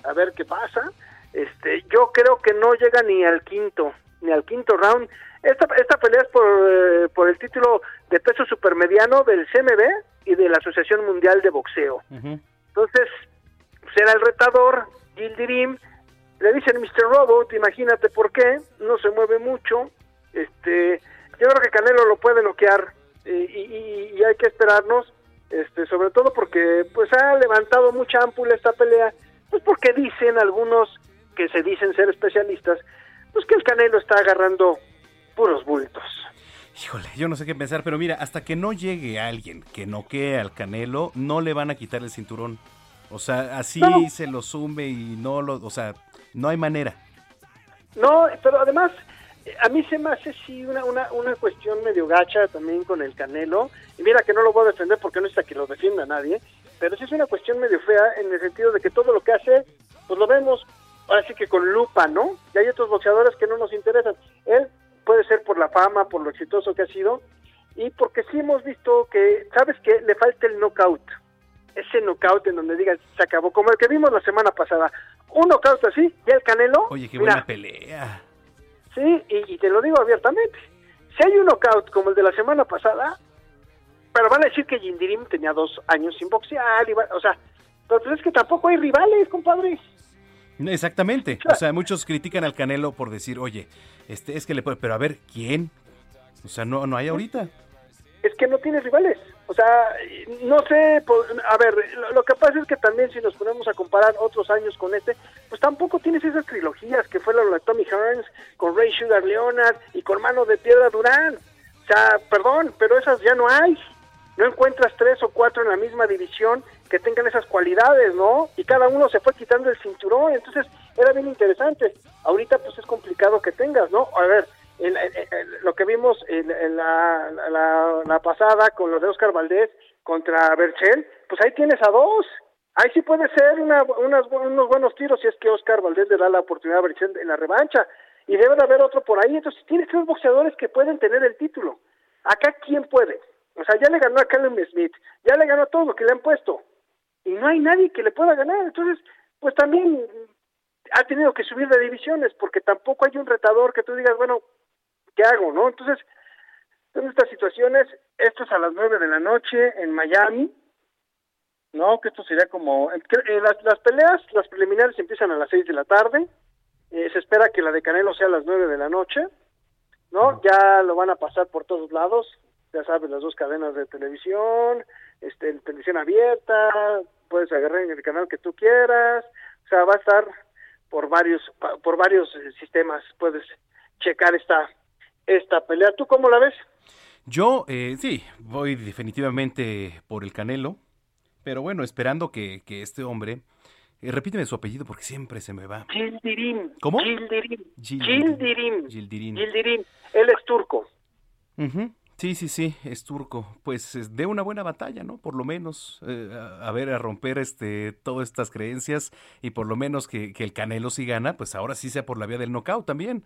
a ver qué pasa. Este, yo creo que no llega ni al quinto, ni al quinto round. Esta, esta pelea es por, eh, por el título de peso supermediano del CMB, y de la Asociación Mundial de Boxeo. Entonces, era el retador, Gildirim, le dicen Mr. Robot, imagínate por qué, no se mueve mucho, este, yo creo que Canelo lo puede noquear y, y- y hay que esperarnos, este, sobre todo porque pues ha levantado mucha ámpula esta pelea, pues porque dicen algunos que se dicen ser especialistas, pues que el Canelo está agarrando puros bultos. Híjole, yo no sé qué pensar, pero mira, hasta que no llegue alguien que noquee al Canelo, no le van a quitar el cinturón. O sea, así No. se lo sume y no lo, o sea, no hay manera. No, pero además, a mí se me hace sí una, una, una cuestión medio gacha también con el Canelo. Y mira que no lo voy a defender porque no está que lo defienda nadie, pero sí es una cuestión medio fea en el sentido de que todo lo que hace, pues lo vemos ahora sí que con lupa, ¿no? Y hay otros boxeadores que no nos interesan. Él puede ser por la fama, por lo exitoso que ha sido, y porque sí hemos visto que, ¿sabes qué? Le falta el knockout. Ese knockout en donde digas, se acabó, como el que vimos la semana pasada. Un knockout así, y el Canelo, Oye, qué mira, buena pelea. Sí, y, y te lo digo abiertamente. Si hay un knockout como el de la semana pasada, pero van a decir que Jindirim tenía dos años sin boxear, y va- o sea, pero pues es que tampoco hay rivales, compadre. Exactamente. O sea, muchos critican al Canelo por decir, oye, este es que le puede, pero a ver, ¿quién? O sea, no, no hay ahorita. Es que no tienes rivales. O sea, no sé, a ver, lo, lo que pasa es que también si nos ponemos a comparar otros años con este, pues tampoco tienes esas trilogías que fue la de Tommy Hearns, con Ray Sugar Leonard y con Mano de Piedra Durán. O sea, perdón, pero esas ya no hay. No encuentras tres o cuatro en la misma división que tengan esas cualidades, ¿no? Y cada uno se fue quitando el cinturón, entonces era bien interesante. Ahorita pues es complicado que tengas, ¿no? A ver, el- el- lo que vimos en, la, la- la pasada con los de Oscar Valdés contra Berchel, pues ahí tienes a dos. Ahí sí puede ser una, unas unos buenos tiros si es que Oscar Valdés le da la oportunidad a Berchel en la revancha. Y debe de haber otro por ahí. Entonces tienes tres boxeadores que pueden tener el título. Acá, ¿quién puede? O sea, ya le ganó a Callum Smith, ya le ganó a todo lo que le han puesto. Y no hay nadie que le pueda ganar. Entonces, pues también ha tenido que subir de divisiones porque tampoco hay un retador que tú digas, bueno, ¿qué hago, no? Entonces, en estas situaciones, esto es a las nueve de la noche en Miami, ¿no? Que esto sería como... eh, las, las peleas, las preliminares empiezan a las seis de la tarde, eh, se espera que la de Canelo sea a las nueve de la noche, ¿no? Ya lo van a pasar por todos lados, ya sabes, las dos cadenas de televisión, este, televisión abierta, puedes agarrar en el canal que tú quieras, o sea, va a estar por varios por varios eh, sistemas, puedes checar esta esta pelea. ¿Tú cómo la ves? Yo, eh, sí, voy definitivamente por el Canelo, pero bueno, esperando que, que este hombre, eh, repíteme su apellido porque siempre se me va. Gildirim. ¿Cómo? Gildirim. Gildirim. Gildirim. Él es turco. Ujú. Sí, sí, sí, es turco. Pues es de una buena batalla, ¿no? Por lo menos, eh, a, a ver, a romper este todas estas creencias y por lo menos que, que el Canelo si gana, pues ahora sí sea por la vía del knockout también.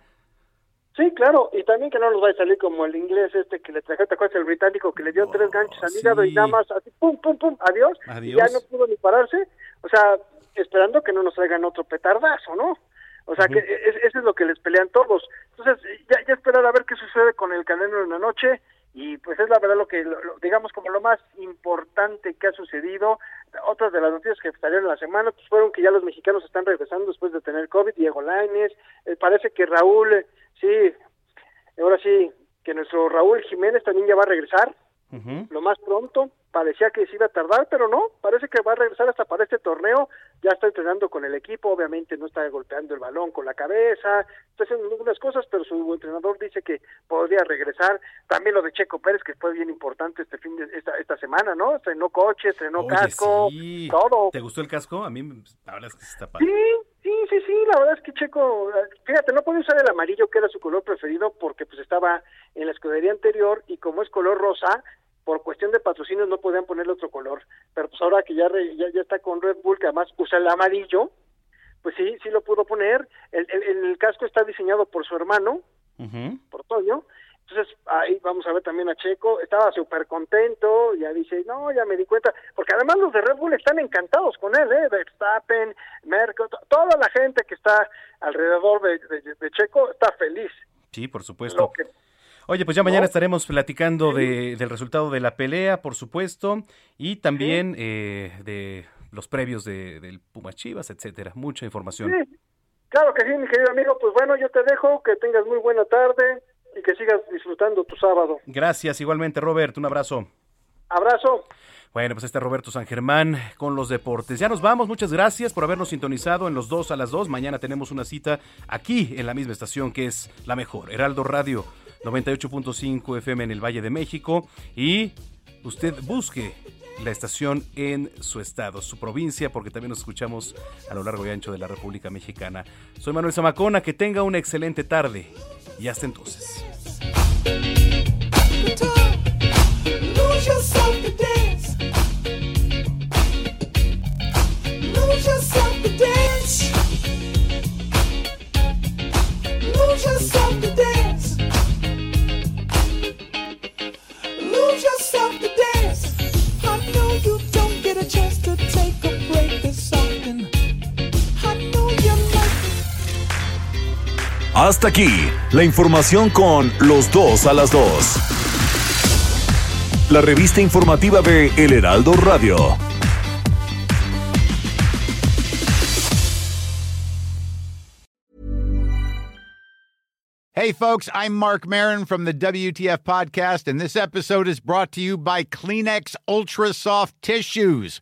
Sí, claro, y también que no nos vaya a salir como el inglés este que le trajo, ¿te acuerdas? El británico que le dio tres ganchos al hígado y nada más así, pum, pum, pum, adiós, y ya no pudo ni pararse, o sea, esperando que no nos traigan otro petardazo, ¿no? O sea, que es- eso es lo que les pelean todos. Entonces, ya, ya esperar a ver qué sucede con el Canelo en la noche, y pues es la verdad lo que, lo- lo- digamos, como lo más importante que ha sucedido. Otras de las noticias que salieron la semana pues, fueron que ya los mexicanos están regresando después de tener COVID, Diego Lainez, eh, parece que Raúl, eh, sí, ahora sí, que nuestro Raúl Jiménez también ya va a regresar, lo más pronto. Parecía que se iba a tardar, pero no, parece que va a regresar hasta para este torneo. Ya está entrenando con el equipo, obviamente no está golpeando el balón con la cabeza, está haciendo algunas cosas, pero su entrenador dice que podría regresar. También lo de Checo Pérez, que fue bien importante este fin de esta, esta semana, ¿no? Estrenó coche, estrenó Oye, casco, sí. todo. ¿Te gustó el casco? A mí, la verdad es que está padre. Sí, sí, sí, sí, la verdad es que Checo, fíjate, no podía usar el amarillo que era su color preferido porque pues estaba en la escudería anterior y como es color rosa, por cuestión de patrocinios no podían ponerle otro color, pero pues ahora que ya, re- ya, ya está con Red Bull, que además usa el amarillo, pues sí, sí lo pudo poner, el, el, el casco está diseñado por su hermano, por Toño. Entonces, ahí vamos a ver también a Checo. Estaba súper contento, ya dice, no, ya me di cuenta. Porque además los de Red Bull están encantados con él, ¿eh? Verstappen, Merkel, to- toda la gente que está alrededor de, de- de Checo está feliz. Sí, por supuesto. Oye, pues ya mañana estaremos platicando de, del resultado de la pelea, por supuesto, y también eh, de los previos de, del Pumas Chivas, etcétera. Mucha información. Sí, claro que sí, mi querido amigo. Pues bueno, yo te dejo, que tengas muy buena tarde y que sigas disfrutando tu sábado. Gracias, igualmente, Robert. Un abrazo. Abrazo. Bueno, pues este es Roberto San Germán con los deportes. Ya nos vamos, muchas gracias por habernos sintonizado en los dos a las dos. Mañana tenemos una cita aquí en la misma estación que es la mejor, Heraldo Radio 98.5 FM en el Valle de México. Y usted busque la estación en su estado, su provincia, porque también nos escuchamos a lo largo y ancho de la República Mexicana. Soy Manuel Zamacona, que tenga una excelente tarde y hasta entonces. Hasta aquí, la información con los dos a las dos. La revista informativa de El Heraldo Radio. Hey, folks, I'm Mark Marin from the WTF Podcast, and this episode is brought to you by Kleenex Ultra Soft Tissues,